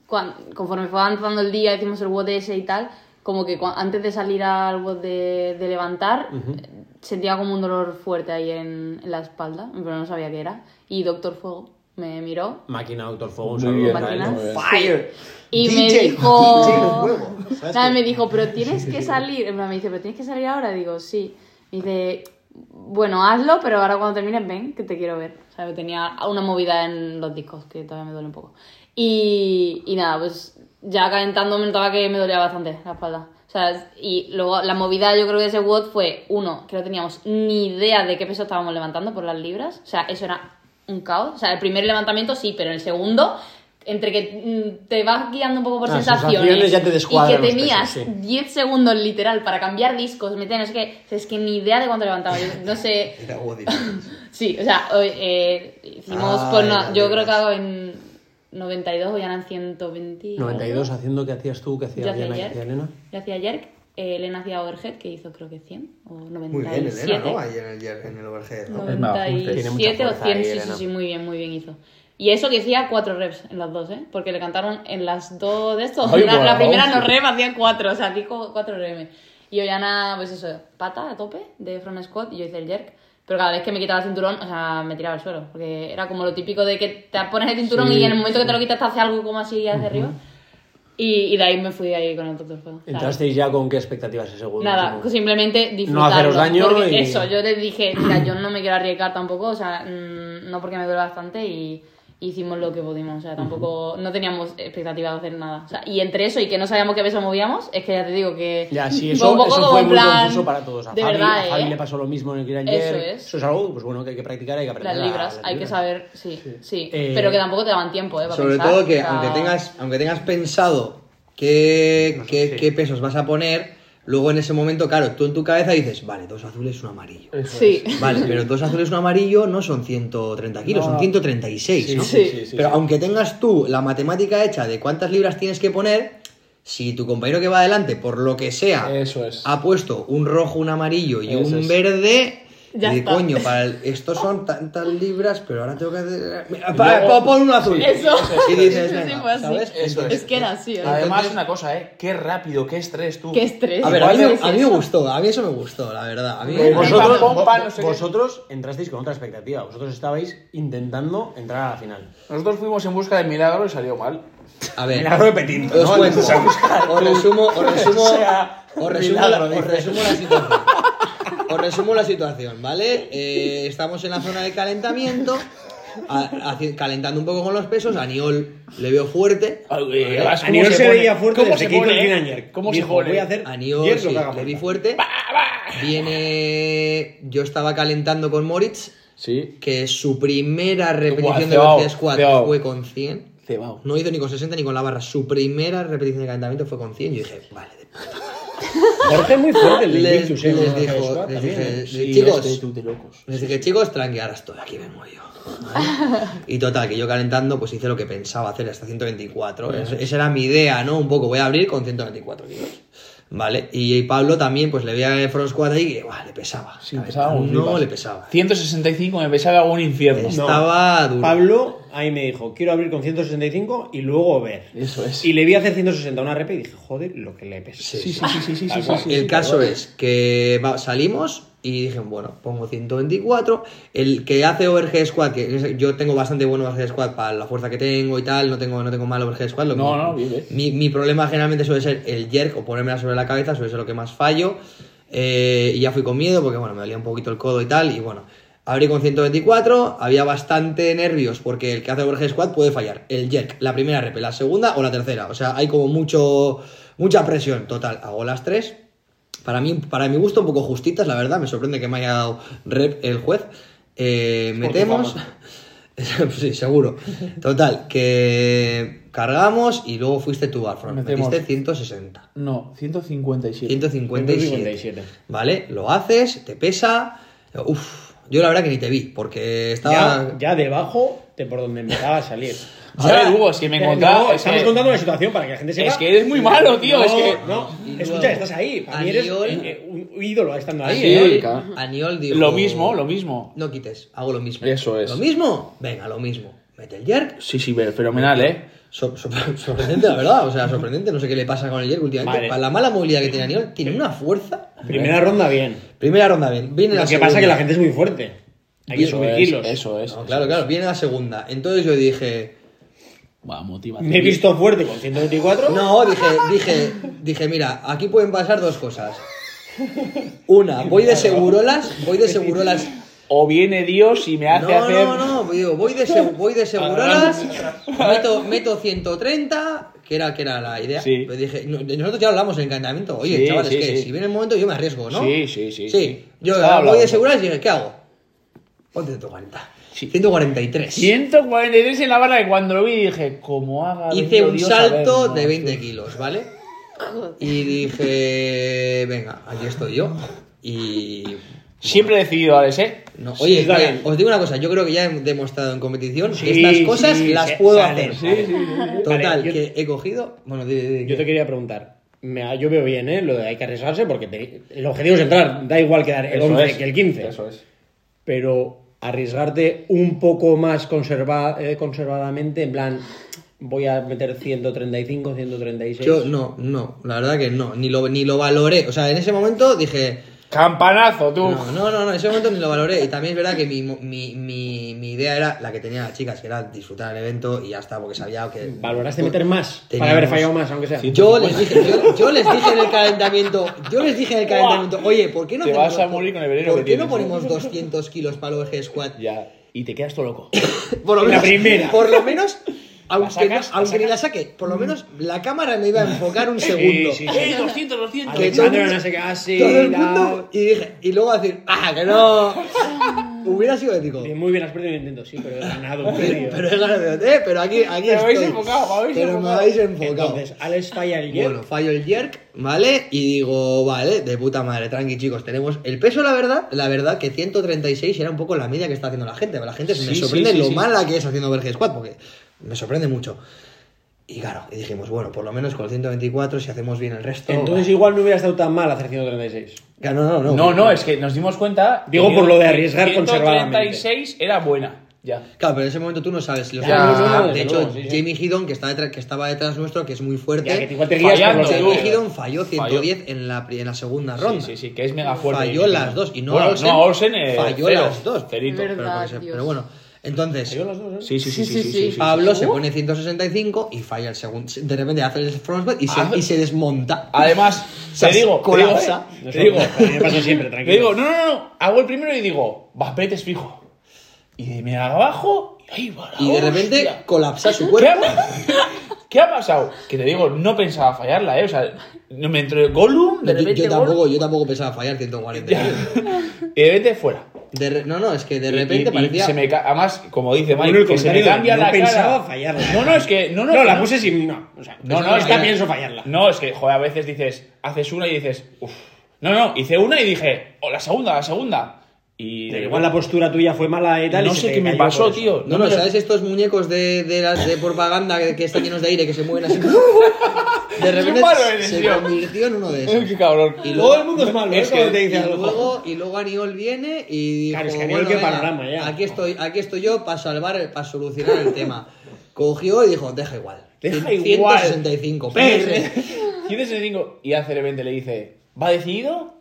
mm, cuan- conforme fue avanzando el día, hicimos el WOD ese y tal, como que antes de salir al WOD de, de levantar, eh, sentía como un dolor fuerte ahí en, en la espalda, pero no sabía qué era, y Doctor Fuego me miró
Máquina Autofuego, un
Muy
saludo
bien,
para él.
máquinas.
Fire.
y
DJ,
me
DJ
dijo...
fuego. ¿sabes?
Me dijo, pero tienes que salir. Me dice, pero tienes que salir ahora. Digo, sí. Me dice, bueno, hazlo, pero ahora cuando termines, ven, que te quiero ver. O sea, tenía una movida en los discos que todavía me duele un poco. Y, y nada, pues ya calentando me notaba que me dolía bastante la espalda. O sea, y luego la movida yo creo que de ese WOD fue, uno, que no teníamos ni idea de qué peso estábamos levantando por las libras. O sea, eso era un caos. O sea, el primer levantamiento sí, pero en el segundo, entre que mm, te vas guiando un poco por
Las
sensaciones,
sensaciones ya te
y que tenías
pesos, sí.
10 segundos literal para cambiar discos, meter, no sé qué, es que ni idea de cuánto levantaba. Yo no sé,
Era.
Sí, o sea, eh, hicimos,
Ah,
pues no, yo creo que hago en 92 o ya eran 120.
92 haciendo que hacías tú, que hacía Diana y hacía Elena.
Yo hacía jerk, eh, Elena hacía overhead, que hizo creo que 100 o 97.
Muy bien, Elena, ¿no? Ahí en el, en el overhead, ¿no?
Es más, Tiene
97
mucha
o
fuerza
100,
ahí,
sí, sí, sí, muy bien, muy bien hizo. Y eso que hacía cuatro reps en las dos, ¿eh? Porque le cantaron en las dos de estos.
Ay,
la, la primera
sí.
no rep, hacía cuatro, o sea, dijo cuatro RM. Y Ollana, pues eso, pata a tope de front squat y yo hice el jerk. Pero cada vez que me quitaba el cinturón, o sea, me tiraba al suelo. Porque era como lo típico de que te pones el cinturón
Sí.
y en el momento que te lo quitas te hace algo como así hacia arriba. Y, y de ahí me fui ahí con el doctor fuego.
¿Entrasteis ya con qué expectativas ese segundo?
Nada,
último?
simplemente disfrutarlo.
No haceros daño y-
Eso, yo les dije, mira, yo no me quiero arriesgar tampoco, o sea, mm, no porque me duele bastante y hicimos lo que pudimos, o sea, tampoco, no teníamos expectativa de hacer nada. O sea, y entre eso y que no sabíamos qué peso movíamos, es que ya te digo que
Ya, sí,
fue
eso,
un poco
eso
como
fue
en
muy
plan,
confuso para todos. A
de
Javi,
verdad,
a Javi
¿eh?
le pasó lo mismo en el Grand
Eso
Jerk.
es.
Eso es algo pues bueno, que hay que practicar y hay que aprender.
Las
a-
libras,
las
hay que saber, sí, sí,
Eh,
pero que tampoco te daban tiempo, ¿eh? para
Sobre
pensar,
todo que
o sea,
aunque tengas, aunque tengas pensado qué, qué, qué pesos vas a poner, luego en ese momento, claro, tú en tu cabeza dices, vale, dos azules, un amarillo.
Sí.
Vale, pero dos azules, un amarillo no son 130 kilos,
No,
son
no.
136, ¿no?
Sí.
sí, sí,
pero
sí.
aunque tengas tú la matemática hecha de cuántas libras tienes que poner, si tu compañero que va adelante, por lo que sea,
Eso es.
ha puesto un rojo, un amarillo y
Eso
un
es.
verde.
Ya
y
está.
coño, para el- estos son tantas libras, pero ahora tengo que hacer. Mira, pa- pa- pon uno azul.
Eso.
Y dices,
Sí, sí,
venga,
fue así.
¿sabes?
Eso
Es que era así, ¿eh?
Además, una cosa, ¿eh? Qué rápido, qué estrés tú.
Qué estrés.
A ver, a mí,
¿Qué
me,
es
a mí me gustó, a mí eso me gustó, la verdad. A mí
Vosotros,
Pompa,
vo-
no sé qué.
vosotros entrasteis con otra expectativa. Vosotros estabais intentando entrar a la final.
Nosotros fuimos en busca del milagro y salió mal.
A ver,
Milagro de Petinto,
os
¿no?
cuento, os resumo, os resumo,
O sea,
os resumo,
milagro,
la, os resumo la situación. Os resumo la situación, ¿vale? Eh, estamos en la zona de calentamiento, a- calentando un poco con los pesos. Aniol le veo fuerte.
Eh, vas, ¿cómo
Aniol se,
pone?
veía fuerte
¿Cómo
desde
se
que hizo el
pone, eh? ¿Cómo se pone?
voy a hacer
Aniol
jerk lo
sí, le vi fuerte. Viene. Yo estaba calentando con Moritz,
Sí,
que su primera repetición de
cebao,
squat
cebao.
fue con 100.
cebao.
No hizo ni con 60 ni con la barra. Su primera repetición de calentamiento fue con 100. Yo dije, vale, de
Es muy fuerte el
Les-
Invictus, eh,
les dijo- les dije-.
Sí,
Chicos.
este de locos.
Les dije, chicos, tranqui, ahora estoy, aquí vengo yo. ¿vale? Y total, que yo calentando, pues hice lo que pensaba hacer hasta 124. Es- esa era mi idea, ¿no? Un poco, voy a abrir con 124 kilos. ¿Vale? Y Pablo también, pues le veía el front squat ahí y le pesaba.
Sí, pesaba un
No
flipas.
le pesaba.
165 me pesaba un infierno.
No.
Estaba duro.
Pablo ahí me dijo, quiero abrir con 165 y luego ver.
Eso es.
Y le vi hacer 160 una rep y dije, joder, lo que le pesa.
Sí, sí, sí, sí, sí, sí, sí, sí,
el
sí,
caso es que va- salimos y dije, bueno, pongo 124. El que hace overhead squat, que yo tengo bastante buen overhead squat para la fuerza que tengo y tal, no tengo, no tengo mal overhead squat. Lo
No, no.
Mi, mi problema generalmente suele ser el jerk o ponérmela sobre la cabeza, suele ser lo que más fallo. Eh, y ya fui con miedo porque, bueno, me dolía un poquito el codo y tal. Y bueno, abrí con 124, había bastante nervios porque el que hace overhead squat puede fallar. El jerk, la primera rep, la segunda o la tercera. O sea, hay como mucho, mucha presión. Total, hago las tres. Para mí, para mi gusto, un poco justitas, la verdad. Me sorprende que me haya dado rep el juez. Eh, metemos. sí, seguro. Total, que cargamos y luego fuiste tú al front.
Metemos.
Metiste 160.
No, 157.
157.
157.
¿Vale? Lo haces, te pesa. Uf, yo la verdad que ni te vi, porque estaba.
Ya, ya debajo de por donde empezaba a salir.
A ver, Hugo, si me
Eh,
encontraba-
no, estamos
que-
contando una situación para que la gente sepa.
Es que eres muy malo, tío,
No,
es que-
No, escucha, estás ahí. Para mí eres
Aniol-
eh, eh, un ídolo estando ahí.
Sí,
¿eh?
claro.
Aniol dijo.
Lo mismo, lo mismo.
No quites, hago lo mismo.
Eso es.
¿Lo mismo? Venga, lo mismo. Mete el jerk.
Sí, sí, pero fenomenal, ¿eh?
Sor- sor- sorprendente, la verdad. O sea, sorprendente. No sé qué le pasa con el jerk últimamente.
Vale.
Para la mala movilidad que tiene Aniol, tiene una fuerza.
Primera ronda bien.
Primera ronda bien. Viene
Lo
la
que pasa es que
segunda.
la gente es muy fuerte. Hay que subir kilos.
Eso es.
No,
eso
claro,
es.
claro, viene la segunda. Entonces yo dije,
Buah, motivación.
Me he visto fuerte con 124.
no, dije, dije, dije, mira, aquí pueden pasar dos cosas. Una, voy de segurolas, voy de segurolas.
O viene Dios y me hace
No,
hacer.
no, no, digo, voy de, seg- voy de segurolas, meto, meto 130, que era, que era la idea.
Sí.
Pero dije, no, nosotros ya hablamos en el encantamiento. Oye,
Sí,
chavales,
sí,
que
sí.
si viene el momento yo me arriesgo, ¿no?
Sí, sí, sí,
Sí,
sí.
yo voy de segurolas y dije, ¿qué hago? Ponte 140.
Sí.
143.
143 en la barra que cuando lo vi dije, como haga.
Hice un
Dios
salto de 20
tú.
kilos, ¿vale? Y dije, venga, aquí estoy yo. Y.
Siempre he decidido, Alex, ¿eh?
No, oye, os digo una cosa, yo creo que ya he demostrado en competición que estas cosas
sí,
las puedo
salen,
hacer.
salen. Sí, sí, sí.
Total,
Vale, yo-
que he cogido. Bueno, di- di-
Yo te quería preguntar. Me- yo veo bien, ¿eh? Lo de hay que arriesgarse porque te- el objetivo es entrar. Da igual quedar el
Eso
11
es,
que el 15.
Eso es.
Pero arriesgarte un poco más conserva- eh, conservadamente, en plan, voy a meter 135, 136.
Yo no, no, la verdad que no, ni lo, ni lo valoré. O sea, en ese momento dije,
Campanazo, tú.
No, no, no, no, en ese momento ni lo valoré. Y también es verdad que mi, mi, mi, mi idea era la que tenían las chicas, que era disfrutar el evento y ya está, porque sabía que.
¿Valoraste meter más? Para
Teníamos-
haber fallado más, aunque sea.
Yo les dije, yo, yo les dije en el calentamiento, yo les dije en el calentamiento, oye, ¿por qué no
Te vas a morir con el veneno
¿Por qué no ponemos 200 kilos para el OG Squad?
Ya. Y te quedas todo loco.
Por lo
En la
menos,
primera.
Por lo menos, aunque,
sacas?
no- aunque
¿La
ni la saque, por lo menos la cámara me iba a enfocar un segundo.
sí, sí.
¡Eh, 200, 200!
Que todo el
Alexandra
mundo-
no sé qué, ah, sí,
Todo el mundo, y dije, y luego decir, ah, que no. Hubiera sido épico.
Muy bien, has perdido el intento, sí, pero he ganado un premio.
Pero es ganador, ¿eh? Pero aquí, aquí
Me habéis
estoy.
enfocado, me habéis
Pero me
enfocado.
habéis enfocado.
Entonces, Alex falla el
Bueno, fallo el jerk, ¿vale? Y digo, vale, de puta madre, tranqui chicos, tenemos el peso, la verdad, la verdad que 136 era un poco la media que está haciendo la gente. La gente se me
Sí,
sorprende
sí, sí,
lo
sí.
mala que es haciendo Verge Squad, porque me sorprende mucho. Y claro, y dijimos, bueno, por lo menos con el 124, si hacemos bien el resto.
Entonces
va.
igual no hubiera estado tan mal hacer 136.
Ya, no, no, no.
No, no, es que nos dimos cuenta.
Digo por lo de arriesgar
136 era buena. Ya.
Claro, pero en ese momento tú no sabes si los
Ya, no, no,
De hecho,
luego, sí, sí.
Jamie Hidon, que, está detrás, que estaba detrás nuestro, que es muy fuerte.
Ya, que igual te
Fallando.
Jamie Hidon falló 110 en la, en la segunda ronda.
Sí, sí, sí, que es mega fuerte.
Falló las dos. Y no
Bueno,
Olsen,
no, Olsen, eh,
falló
cero,
las dos.
cerito.
Verdad.
Pero, se- pero bueno, entonces,
¿eh?
Sí, sí, sí.
Pablo se pone 165 y falla el segundo. De repente hace el front split y se, se desmonta.
Además,
sea,
te digo, te digo, eh, te digo,
Me pasa siempre, tranquilo.
te digo, no, no, no, hago el primero y digo, va, vete es fijo. Y me abajo y ahí va la
Y de repente
hostia.
colapsa su
¿Qué
cuerpo.
ha, ¿Qué ha pasado? Que te digo, no pensaba fallarla, ¿eh? O sea, no me entró el Gollum, de
Yo,
repente.
yo tampoco, yo tampoco pensaba fallar 140.
ya. y de repente fuera.
De re- no, no, es que de
Y-
repente
y- y
parecía.
se me ca- además, como dice Mike, que se me cambia
no
la
pensaba
cara.
fallarla.
No, no, es que. No, no,
No, la puse sin. No, o sea,
No,
no,
no,
esta pienso fallarla.
No, es que, joder, a veces dices, haces una y dices, uff. No, no, hice una y dije, oh, la segunda, la segunda. Y
Pero igual la postura tuya fue mala y tal. y
no
se
sé
te
qué me pasó, tío.
No, no, ¿sabes estos muñecos de, de, las de propaganda que, que están llenos de aire que se mueven así? De repente
malo eres,
se
tío.
convirtió en uno de esos.
Qué cabrón.
Y
Todo el mundo es malo,
Es
es que
que-
te
Y
algo.
luego, y luego Aniol viene y dijo,
Claro, es que Aniol,
bueno,
qué
venga,
panorama ya.
Aquí estoy, aquí estoy yo para salvar, para solucionar el tema. Cogió y dijo, deja igual.
Deja igual.
165.
Fíjese. 165. Y hace de repente le dice, ¿va decidido?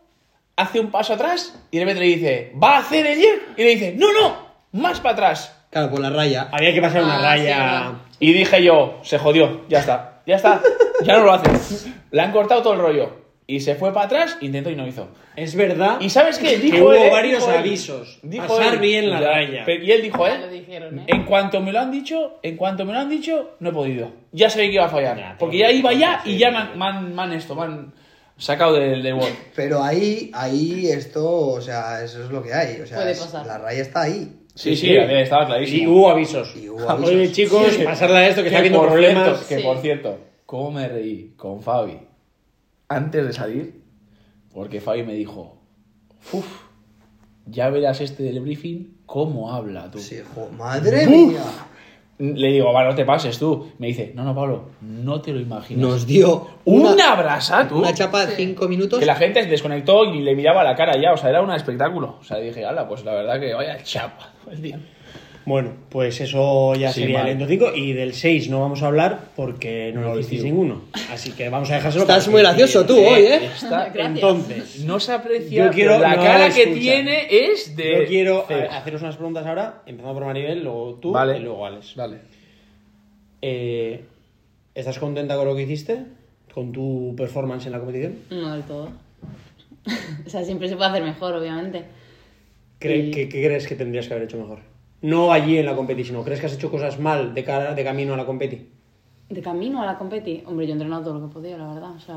Hace un paso atrás y de repente le dice, ¿va a hacer el jerk? Y le dice, no, no, más para atrás.
Claro, por la raya.
Había que pasar una
Ah, sí,
raya.
verdad.
Y dije yo, se jodió, ya está, ya está, ya no lo hace. Le han cortado todo el rollo. Y se fue para atrás, intentó y no hizo.
Es verdad
¿Y sabes qué? Dijo
que hubo
él, ¿eh?
varios
Dijo él.
avisos.
Dijo
Pasar
él.
bien la
Ya,
raya.
pero- y él dijo,
Ya lo
¿eh?
dijeron, ¿eh?
En cuanto me lo han dicho, en cuanto me lo han dicho, no he podido. Ya sabía que iba a fallar.
Ya,
porque ya iba ya y ya me han, esto, me han sacado del, del bol.
Pero ahí, ahí esto, o sea, eso es lo que hay. O sea,
Puede
es-
pasar.
la raya está ahí.
Sí, sí, estaba
Y
clarísimo.
hubo avisos.
Y hubo avisos.
Oye, chicos, pasarla a esto que está habiendo
por
problemas.
Cierto, que
Sí.
por cierto, ¿cómo me reí con Fabi antes de salir? Porque Fabi me dijo, uff, ya verás este del briefing, cómo habla tú.
Sí, jo, madre mía.
Le digo, vale, no te pases tú. Me dice, no, no, Pablo, no te lo imaginas.
Nos dio
una,
una,
brasa, tú.
una chapa de 5 minutos.
Que la gente se desconectó y le miraba la cara ya, o sea, era un espectáculo. O sea, dije, ala, pues la verdad que vaya chapa. el día.
Bueno, pues eso ya
Sí,
sería
mal.
el 5 y del 6 no vamos a hablar porque no lo hicisteis ninguno. Así que vamos a dejárselo
Estás muy gracioso tú hoy, ¿eh?
Está-.
Entonces,
no se aprecia
Yo quiero-
pero la
no,
cara que tiene es de
yo quiero
cero.
haceros unas preguntas ahora, empezando por Maribel, luego tú
Vale.
y luego Alex.
Dale.
Eh, ¿Estás contenta con lo que hiciste? ¿Con tu performance en la competición?
No del todo. o sea, siempre se puede hacer mejor, obviamente.
¿Cre-
Y-
¿Qué, qué crees que tendrías que haber hecho mejor? No allí en la competición, sino ¿crees que has hecho cosas mal de cara de camino a la competi?
De camino a la competi, hombre, yo he entrenado todo lo que he podido, la verdad. O sea,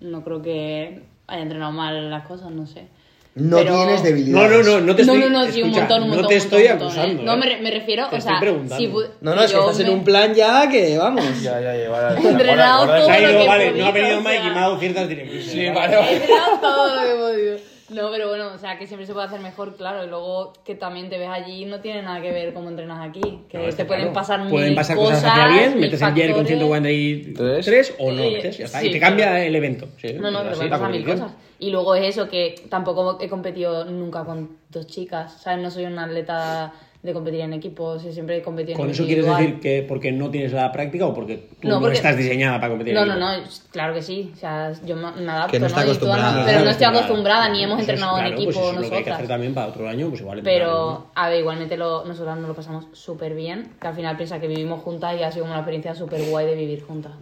no creo que haya entrenado mal las cosas, no sé.
No
Pero-
tienes
No,
debilidades.
no, no, no te
no,
estoy
no, no, sí, un
escucha,
montón, un
no
montón.
te
un
estoy
montón, un
acusando.
¿eh? No, me, me refiero,
Te
o sea, si
No, no, es que estás en
me-
un plan ya que vamos.
Ya, ya, ya. Vale,
He entrenado todo lo que he
vale, no
podido,
ha venido
o
Mike y me ha dado ciertas directrices.
Sí,
¿vale?
vale,
He entrenado todo lo que he podido. No, pero bueno, o sea, que siempre se puede hacer mejor, claro. Y luego que también te ves allí no tiene nada que ver cómo entrenas aquí. Que
No,
te pueden pasar
Pueden
mil
pasar cosas,
cosas
hacia bien, metes el Jerry con
factores.
143 o no
Sí,
metes, ya está.
sí,
y te cambia el evento. Sí,
No, no, pero pueden pasar mil cosas. Y luego es eso, que tampoco he competido nunca con dos chicas, ¿sabes? No soy una atleta de competir en equipo, o sea, siempre he competido
¿Con
en
eso quieres decir que porque no tienes la práctica o porque tú no,
No, porque-
estás diseñada para competir?
No,
en
no, no, es- claro que sí. O sea, yo me adapto,
Que no está
Y tú
acostumbrada.
andas- pero no estoy
Claro,
acostumbrada, ni
claro.
hemos
Eso es-
entrenado en
claro,
equipo
pues eso es lo que hay que
nosotras.
hacer también para otro año, pues igual.
Pero, a ver, igualmente lo, nosotras nos lo pasamos súper bien, que al final piensa que vivimos juntas y ha sido una experiencia súper guay de vivir juntas.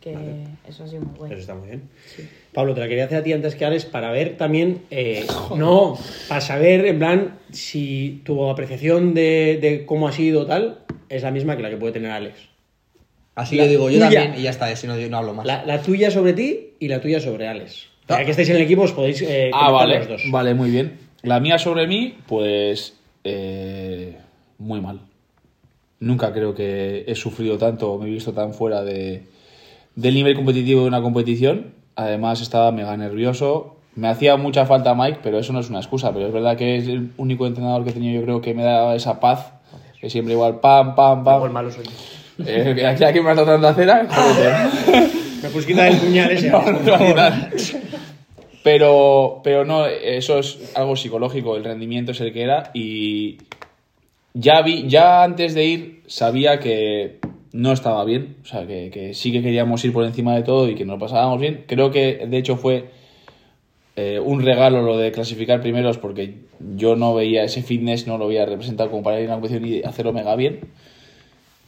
Que eso ha sido muy guay.
Eso está muy bien. Pablo, te la quería hacer a ti antes que Alex para ver también, eh, no, para saber en plan si tu apreciación de, de cómo ha sido tal es la misma que la que puede tener Alex.
Así
La
lo digo yo
tuya.
también y ya está, si no, no hablo más.
La, la tuya sobre ti y la tuya sobre Alex. Ya que estáis en el equipo, os podéis eh,
Ah, vale.
los dos.
Vale, muy bien. La mía sobre mí, pues. eh, muy mal. Nunca creo que he sufrido tanto o me he visto tan fuera de, del nivel competitivo de una competición. Además, estaba mega nervioso. Me hacía mucha falta Mike, pero eso no es una excusa. Pero es verdad que es el único entrenador que he tenido, yo creo que me da esa paz. Que siempre igual, pam, pam, pam.
malo soy yo.
Eh, aquí, aquí me está dando cera. Jódete.
Me puedes quitar el puñal ese.
No, no. Pero, pero no, eso es algo psicológico, el rendimiento es el que era y ya vi, ya antes de ir sabía que no estaba bien, o sea, que, que sí que queríamos ir por encima de todo y que nos lo pasábamos bien. Creo que de hecho fue eh, un regalo lo de clasificar primeros porque yo no veía ese fitness, no lo veía representado como para ir a una competición y hacerlo mega bien.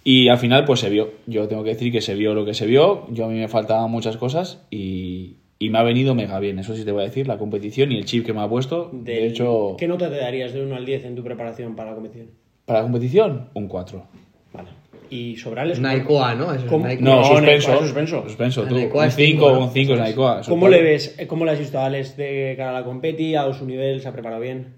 Y al final, pues se vio. Yo tengo que decir que se vio lo que se vio. Yo a mí me faltaban muchas cosas y, y me ha venido mega bien. Eso sí te voy a decir, la competición y el chip que me ha puesto. De hecho,
¿Qué nota te darías de 1 al 10 en tu preparación para la competición?
para la competición, un 4.
Vale. ¿Y sobre Alex?
Naikoa, ¿no? Eso es
¿Cómo?
Naikoa.
No,
No,
suspenso.
Naikoa, suspenso.
Suspenso, tú.
Naikoa
Un
es
5,
cinco, ¿no?
un 5 es Naikoa. Eso
¿Cómo le ves? ¿Cómo le has visto a Alex de cara a la competi? ¿Ha dado su nivel? ¿Se ha preparado bien?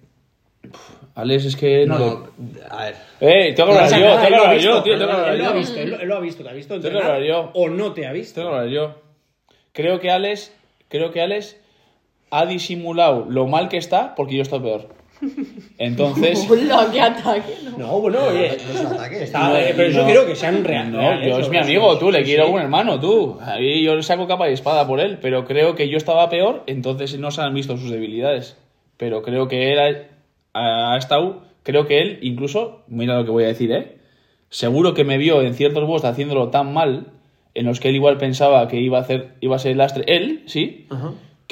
Alex, es que no.
No, a ver.
le- ¡Eh! Tengo que hablar yo, tengo que hablar
visto,
yo, tío, tengo que
lo-
hablar
él lo ha
yo.
visto, él lo- ha visto, te ha visto
Tengo que hablar yo.
o no te ha visto.
Tengo que hablar yo. Creo que Alex, creo que Alex ha disimulado lo mal que está porque yo estoy peor. Entonces.
¡Hola, qué ataque! ¿no?
No, bueno, oye.
No es un ataque.
está-
No,
eh, pero
no.
quiero que sean real.
No,
reales,
yo es
o
mi amigo, tú, le quiero
sí.
un hermano, tú. Ahí yo le saco capa y espada por él, pero creo que yo estaba peor, entonces no se han visto sus debilidades. Pero creo que él ha, ha estado, creo que él, incluso, mira lo que voy a decir, ¿eh? Seguro que me vio en ciertos posts haciéndolo tan mal, en los que él igual pensaba que iba a hacer, iba a ser el lastre, él, sí,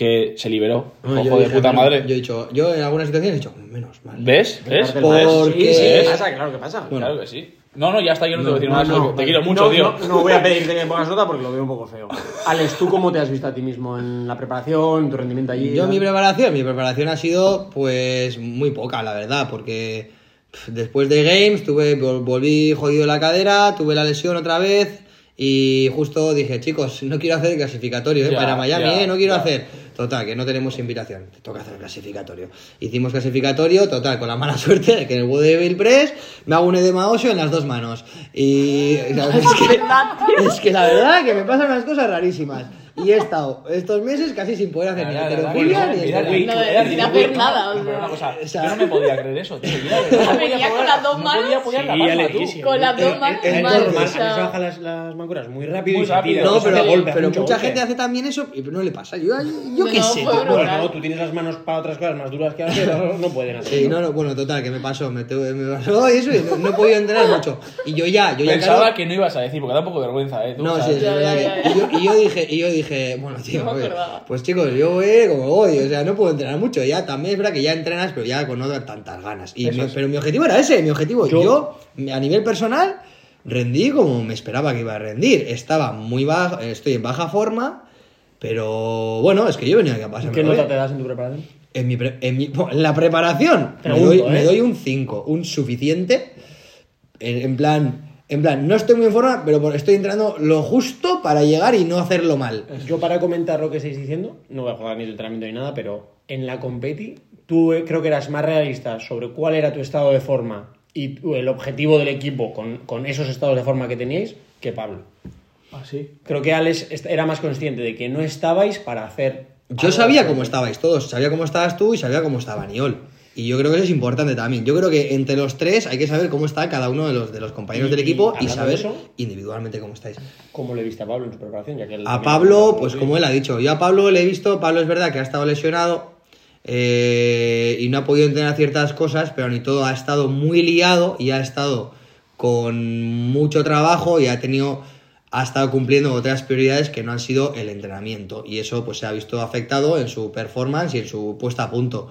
que se liberó.
No,
Ojo
yo
de
dije,
puta
menos-
madre.
Yo he dicho, yo en algunas situaciones he dicho, menos mal.
¿Ves? ¿Ves?
Porque-
Sí, sí,
¿Ves?
pasa, claro que pasa.
Claro que sí. No, no, ya está, yo no, te voy a decir
No,
más.
no,
te quiero mucho,
no,
tío.
No, no voy a pedirte que me pongas nota porque lo veo un poco feo. Alex, ¿tú cómo te has visto a ti mismo en la preparación, tu rendimiento allí?
Yo
¿no?
mi preparación, mi preparación ha sido pues muy poca, la verdad, porque después de Games tuve, vol- volví jodido la cadera, tuve la lesión otra vez y justo dije, chicos, no quiero hacer el clasificatorio ¿eh?
Ya,
para Miami,
ya,
¿eh? no quiero
ya.
hacer. Total, que no tenemos invitación, te toca hacer clasificatorio. Hicimos clasificatorio, total, con la mala suerte de que en el Vodevil Press me hago un edema óseo en las dos manos. Y ¿sabes? es, que, es que la verdad que me pasan unas cosas rarísimas. Y he estado estos meses casi sin poder hacer ni
Nada,
ni
sin
de-
hacer nada,
yo no me podía creer eso, tío. No
Venía con las dos
no
manos. Con las dos manos
Es
mal,
normal, se bajan las, las mancuras muy rápido
Muy
y se tira,
No, pero, mucha
golpe.
gente hace también eso y no le pasa. Yo, yo qué
No,
sé.
Bueno, tú tienes las manos para otras cosas más duras que hacer, no, pueden hacer.
Sí, no, no, bueno, total, que me pasó, me, pasó eso y no, no he podido entrenar mucho. Y yo ya, yo ya
Pensaba
claro,
que no ibas a decir, porque da un poco de vergüenza, ¿eh? Tú,
No, sí, es verdad yo dije, y yo dije, bueno, tío,
No
oye,
acordaba.
pues chicos, yo voy como voy, o sea, no puedo entrenar mucho, ya también es verdad que ya entrenas, pero ya con no tantas ganas. Y mi- pero mi objetivo era ese, mi objetivo,
Yo-
yo, a nivel personal, rendí como me esperaba que iba a rendir. Estaba muy bajo, estoy en baja forma, pero bueno, es que yo venía aquí a pasar.
¿Qué nota te das en tu preparación?
En, mi pre- en, mi- en la preparación me,
Pregunto,
doy,
¿eh?
me doy un 5, un suficiente. En, en plan, en plan, no estoy muy en forma, pero por- estoy entrando lo justo para llegar y no hacerlo mal.
Yo para comentar lo que estáis diciendo, no voy a jugar ni el entrenamiento ni nada, pero en la competi tú eh, creo que eras más realista sobre cuál era tu estado de forma y el objetivo del equipo con, con esos estados de forma que teníais que Pablo.
Ah, sí.
Creo que Alex era más consciente de que no estabais para hacer...
Yo sabía cómo estabais todos, sabía cómo estabas tú y sabía cómo estaba Niol. Y yo creo que eso es importante también. Yo creo que entre los tres hay que saber cómo está cada uno de los, de los compañeros
Y-
del equipo y saber
eso-
individualmente cómo estáis.
¿Cómo le viste a Pablo en su preparación? Ya que él
A Pablo, pues como él ha dicho, yo a Pablo le he visto, Pablo es verdad que ha estado lesionado eh, y no ha podido entrenar ciertas cosas, pero ni todo ha estado muy liado y ha estado con mucho trabajo y ha tenido ha estado cumpliendo otras prioridades que no han sido el entrenamiento y eso pues se ha visto afectado en su performance y en su puesta a punto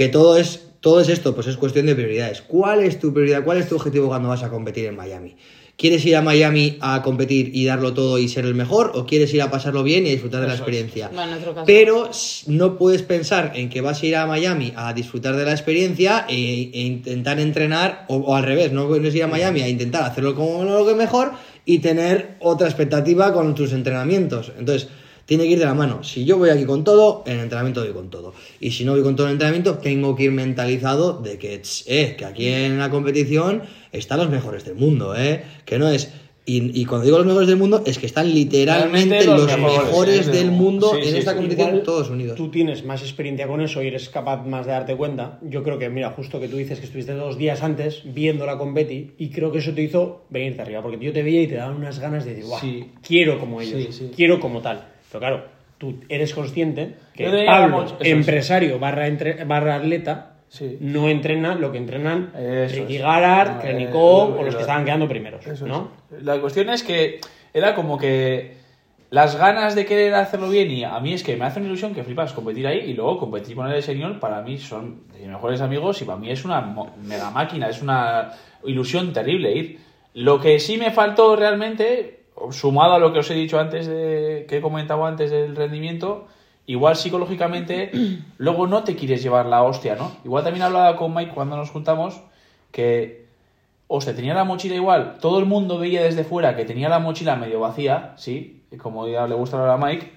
que todo es todo es esto, pues es cuestión de prioridades. ¿Cuál es tu prioridad? ¿Cuál es tu objetivo cuando vas a competir en Miami? ¿Quieres ir a Miami a competir y darlo todo y ser el mejor? ¿O quieres ir a pasarlo bien y a disfrutar de la experiencia?
Bueno, en nuestro caso.
Pero no puedes pensar en que vas a ir a Miami a disfrutar de la experiencia e, e intentar entrenar, o, o al revés, no puedes ir a Miami a intentar hacerlo como lo que mejor y tener otra expectativa con tus entrenamientos. Entonces, tiene que ir de la mano. Si yo voy aquí con todo, en el entrenamiento voy con todo. Y si no voy con todo el entrenamiento, tengo que ir mentalizado de que, eh, que aquí en la competición están los mejores del mundo, ¿eh? Que no es... Y, y cuando digo los mejores del mundo, es que están literalmente los,
los
mejores,
mejores, es
del
de-
mundo
sí,
en
sí,
esta
sí.
competición todos unidos.
Tú tienes más experiencia con eso y eres capaz más de darte cuenta. Yo creo que, mira, justo que tú dices que estuviste dos días antes viendo la competi y creo que eso te hizo venirte arriba. Porque yo te veía y te daban unas ganas de decir, guau, quiero como ellos, quiero como tal. Pero claro, tú eres consciente que Pablo,
eso
empresario barra, entre- barra atleta,
Sí.
no entrena lo que entrenan
Eso
Ricky. Garard, Krenikov
eh,
o los que estaban quedando primeros,
Eso
¿no?
es. La cuestión es que era como que las ganas de querer hacerlo bien y a mí es que me hace una ilusión que flipas competir ahí y luego competir con el señor para mí son de mis mejores amigos y para mí es una mega máquina, es una ilusión terrible ir. Lo que sí me faltó realmente, sumado a lo que os he dicho antes de, que he comentado antes del rendimiento, igual psicológicamente luego no te quieres llevar la hostia, ¿no? Igual también hablaba con Mike cuando nos juntamos que hostia, tenía la mochila igual, todo el mundo veía desde fuera que tenía la mochila medio vacía, sí, como ya le gusta hablar a Mike,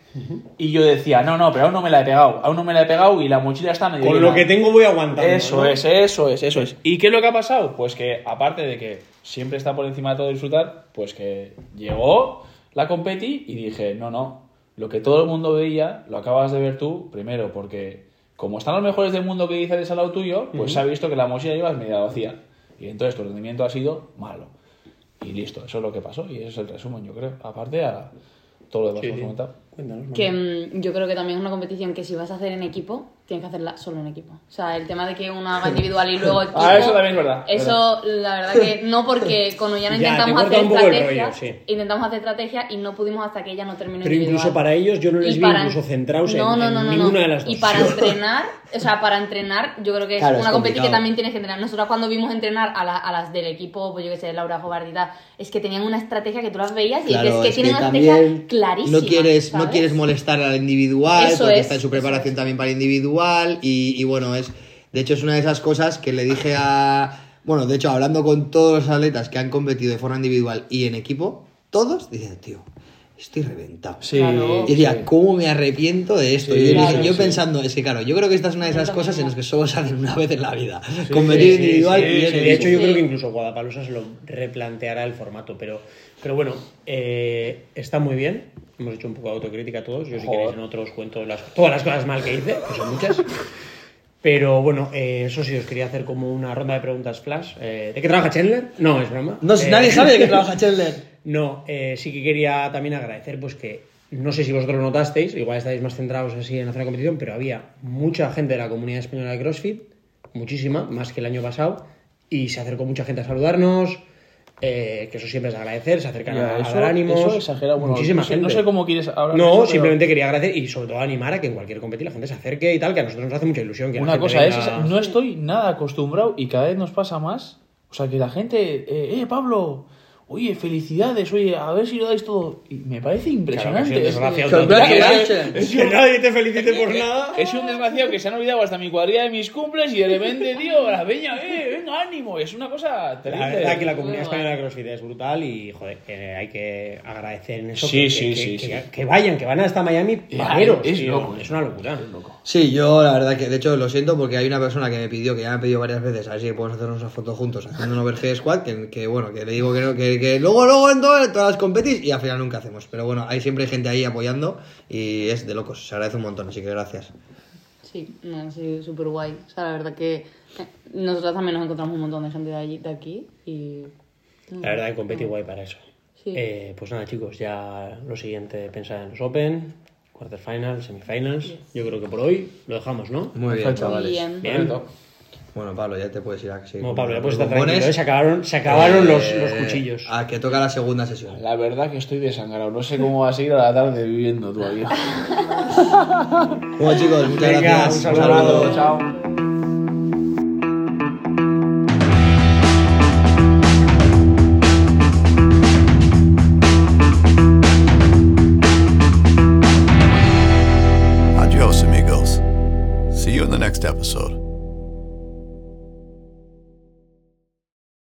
y yo decía, no, no, pero aún no me la he pegado, aún no me la he pegado y la mochila está medio
Con
llena".
lo que tengo voy aguantando.
Eso
¿no?
es, eso es, eso es. ¿Y qué es lo que ha pasado? Pues que, aparte de que siempre está por encima de todo disfrutar, pues que llegó la competi y dije, no, no, lo que todo el mundo veía, lo acabas de ver tú, primero, porque como están los mejores del mundo que dices al lado tuyo, pues se ha visto que la mochila llevas media vacía. Y entonces tu rendimiento ha sido malo. Y listo, eso es lo que pasó y ese es el resumen, yo creo. Aparte a todo lo demás
Sí,
que hemos comentado.
Cuéntanos,
Que mm, yo creo que también es una competición que si vas a hacer en equipo, tienes que hacerla solo en equipo. O sea, el tema de que uno haga individual y luego equipo...
Ah, eso también es verdad,
Eso, la verdad que no, porque con Ollana intentamos hacer estrategia,
rollo, sí.
intentamos hacer estrategia y no pudimos hasta que ella no terminó
Pero
individual.
incluso para ellos yo no les
Y
vi
para-
incluso centrados en-
No, no,
en
no, no,
ninguna
no.
de las dos.
Y para entrenar, o sea, para entrenar, yo creo que es
Claro, es
una competición que también tienes que entrenar. Nosotros cuando vimos entrenar a, la- a las del equipo, pues yo que sé, Laura Jovardita, es que tenían una estrategia que tú las veías y
Claro,
es que
es
tienen
que
una estrategia clarísima.
No quieres, no quieres molestar al individual,
Eso
porque
es,
está en su preparación
es.
también para individual. Y, y bueno, es. De hecho, es una de esas cosas que le dije a. Bueno, de hecho, hablando con todos los atletas que han competido de forma individual y en equipo, todos dicen, tío, estoy reventado.
Sí,
Claro.
Y decía,
sí.
¿cómo me arrepiento de esto?
Sí,
y yo, dije-
claro,
yo
sí.
pensando, es que claro, yo creo que esta es una de esas cosas en las que solo se hacen una vez en la vida. Competir individual
sí,
y
de hecho, yo
Sí.
creo que incluso Guadalajara se lo replanteará el formato, pero, pero bueno, eh, está muy bien. Hemos hecho un poco de autocrítica todos. Yo, si
Joder.
queréis, en otros cuento las, todas las cosas mal que hice, que son muchas. Pero bueno, eh, eso sí, os quería hacer como una ronda de preguntas flash. Eh, ¿De qué trabaja Chandler? No, es broma.
No,
Eh,
nadie sabe de qué trabaja Chandler.
No, eh, sí que quería también agradecer, pues que no sé si vosotros lo notasteis, igual estáis más centrados así en la zona de competición, pero había mucha gente de la comunidad española de CrossFit, muchísima, más que el año pasado, y se acercó mucha gente a saludarnos, eh, que eso siempre es de agradecer, se acercan
Ya,
a, a
eso,
dar ánimos.
eso exagera, bueno,
muchísima
no sé,
gente.
no sé cómo quieres hablar
No,
eso, pero-
simplemente quería agradecer y sobre todo animar a que en cualquier competición la gente se acerque y tal, que a nosotros nos hace mucha ilusión. Que
Una cosa es, no estoy nada acostumbrado y cada vez nos pasa más. O sea, que la gente, eh, eh, Pablo, oye, felicidades, oye, a ver si lo dais todo. Y me parece
Claro,
impresionante.
un
Es-
desgraciado
es- es-.
Que nadie te felicite por nada.
Es un desgraciado que se han olvidado hasta mi cuadrilla de mis cumples y de repente, tío, la peña, eh, venga, ánimo. Es una cosa terrible.
La verdad que la comunidad española de. CrossFit es brutal y, joder, que hay que agradecer en eso.
Sí,
que,
sí,
que-
sí,
que-
sí.
que vayan, que van hasta Miami vaqueros,
es
tío.
loco,
es una locura.
Sí, yo la verdad que, de hecho, lo siento porque hay una persona que me pidió, que ya me ha pedido varias veces, a ver si podemos hacernos una foto juntos haciendo un overhead squad, que, que, bueno, que le digo que, no, que, que luego, luego en, todas las competis y al final nunca hacemos. Pero bueno, hay siempre gente ahí apoyando y es de locos, se agradece un montón, así que gracias.
Sí, no, sí, súper guay. O sea, la verdad que eh, nosotros también nos encontramos un montón de gente de, allí, de aquí y...
La verdad que compete guay para eso.
Sí.
Eh, pues nada, chicos, ya lo siguiente pensar en los Open, quarterfinals, semifinals. Yo creo que por hoy lo dejamos, ¿no?
Muy bien, chavales.
Bien.
Bien.
Bueno, Pablo, ya te puedes ir a seguir.
No, Pablo, ya
los
puedes estar tranquilo. ¿eh? Se acabaron, se acabaron los,
Eh,
los cuchillos.
A que toca la segunda sesión.
La verdad que estoy desangrado. No sé cómo va a seguir a la tarde viviendo todavía.
Bueno, chicos, muchas
Venga,
gracias.
un saludo.
Chao.
Adios, amigos. See you in the next episode.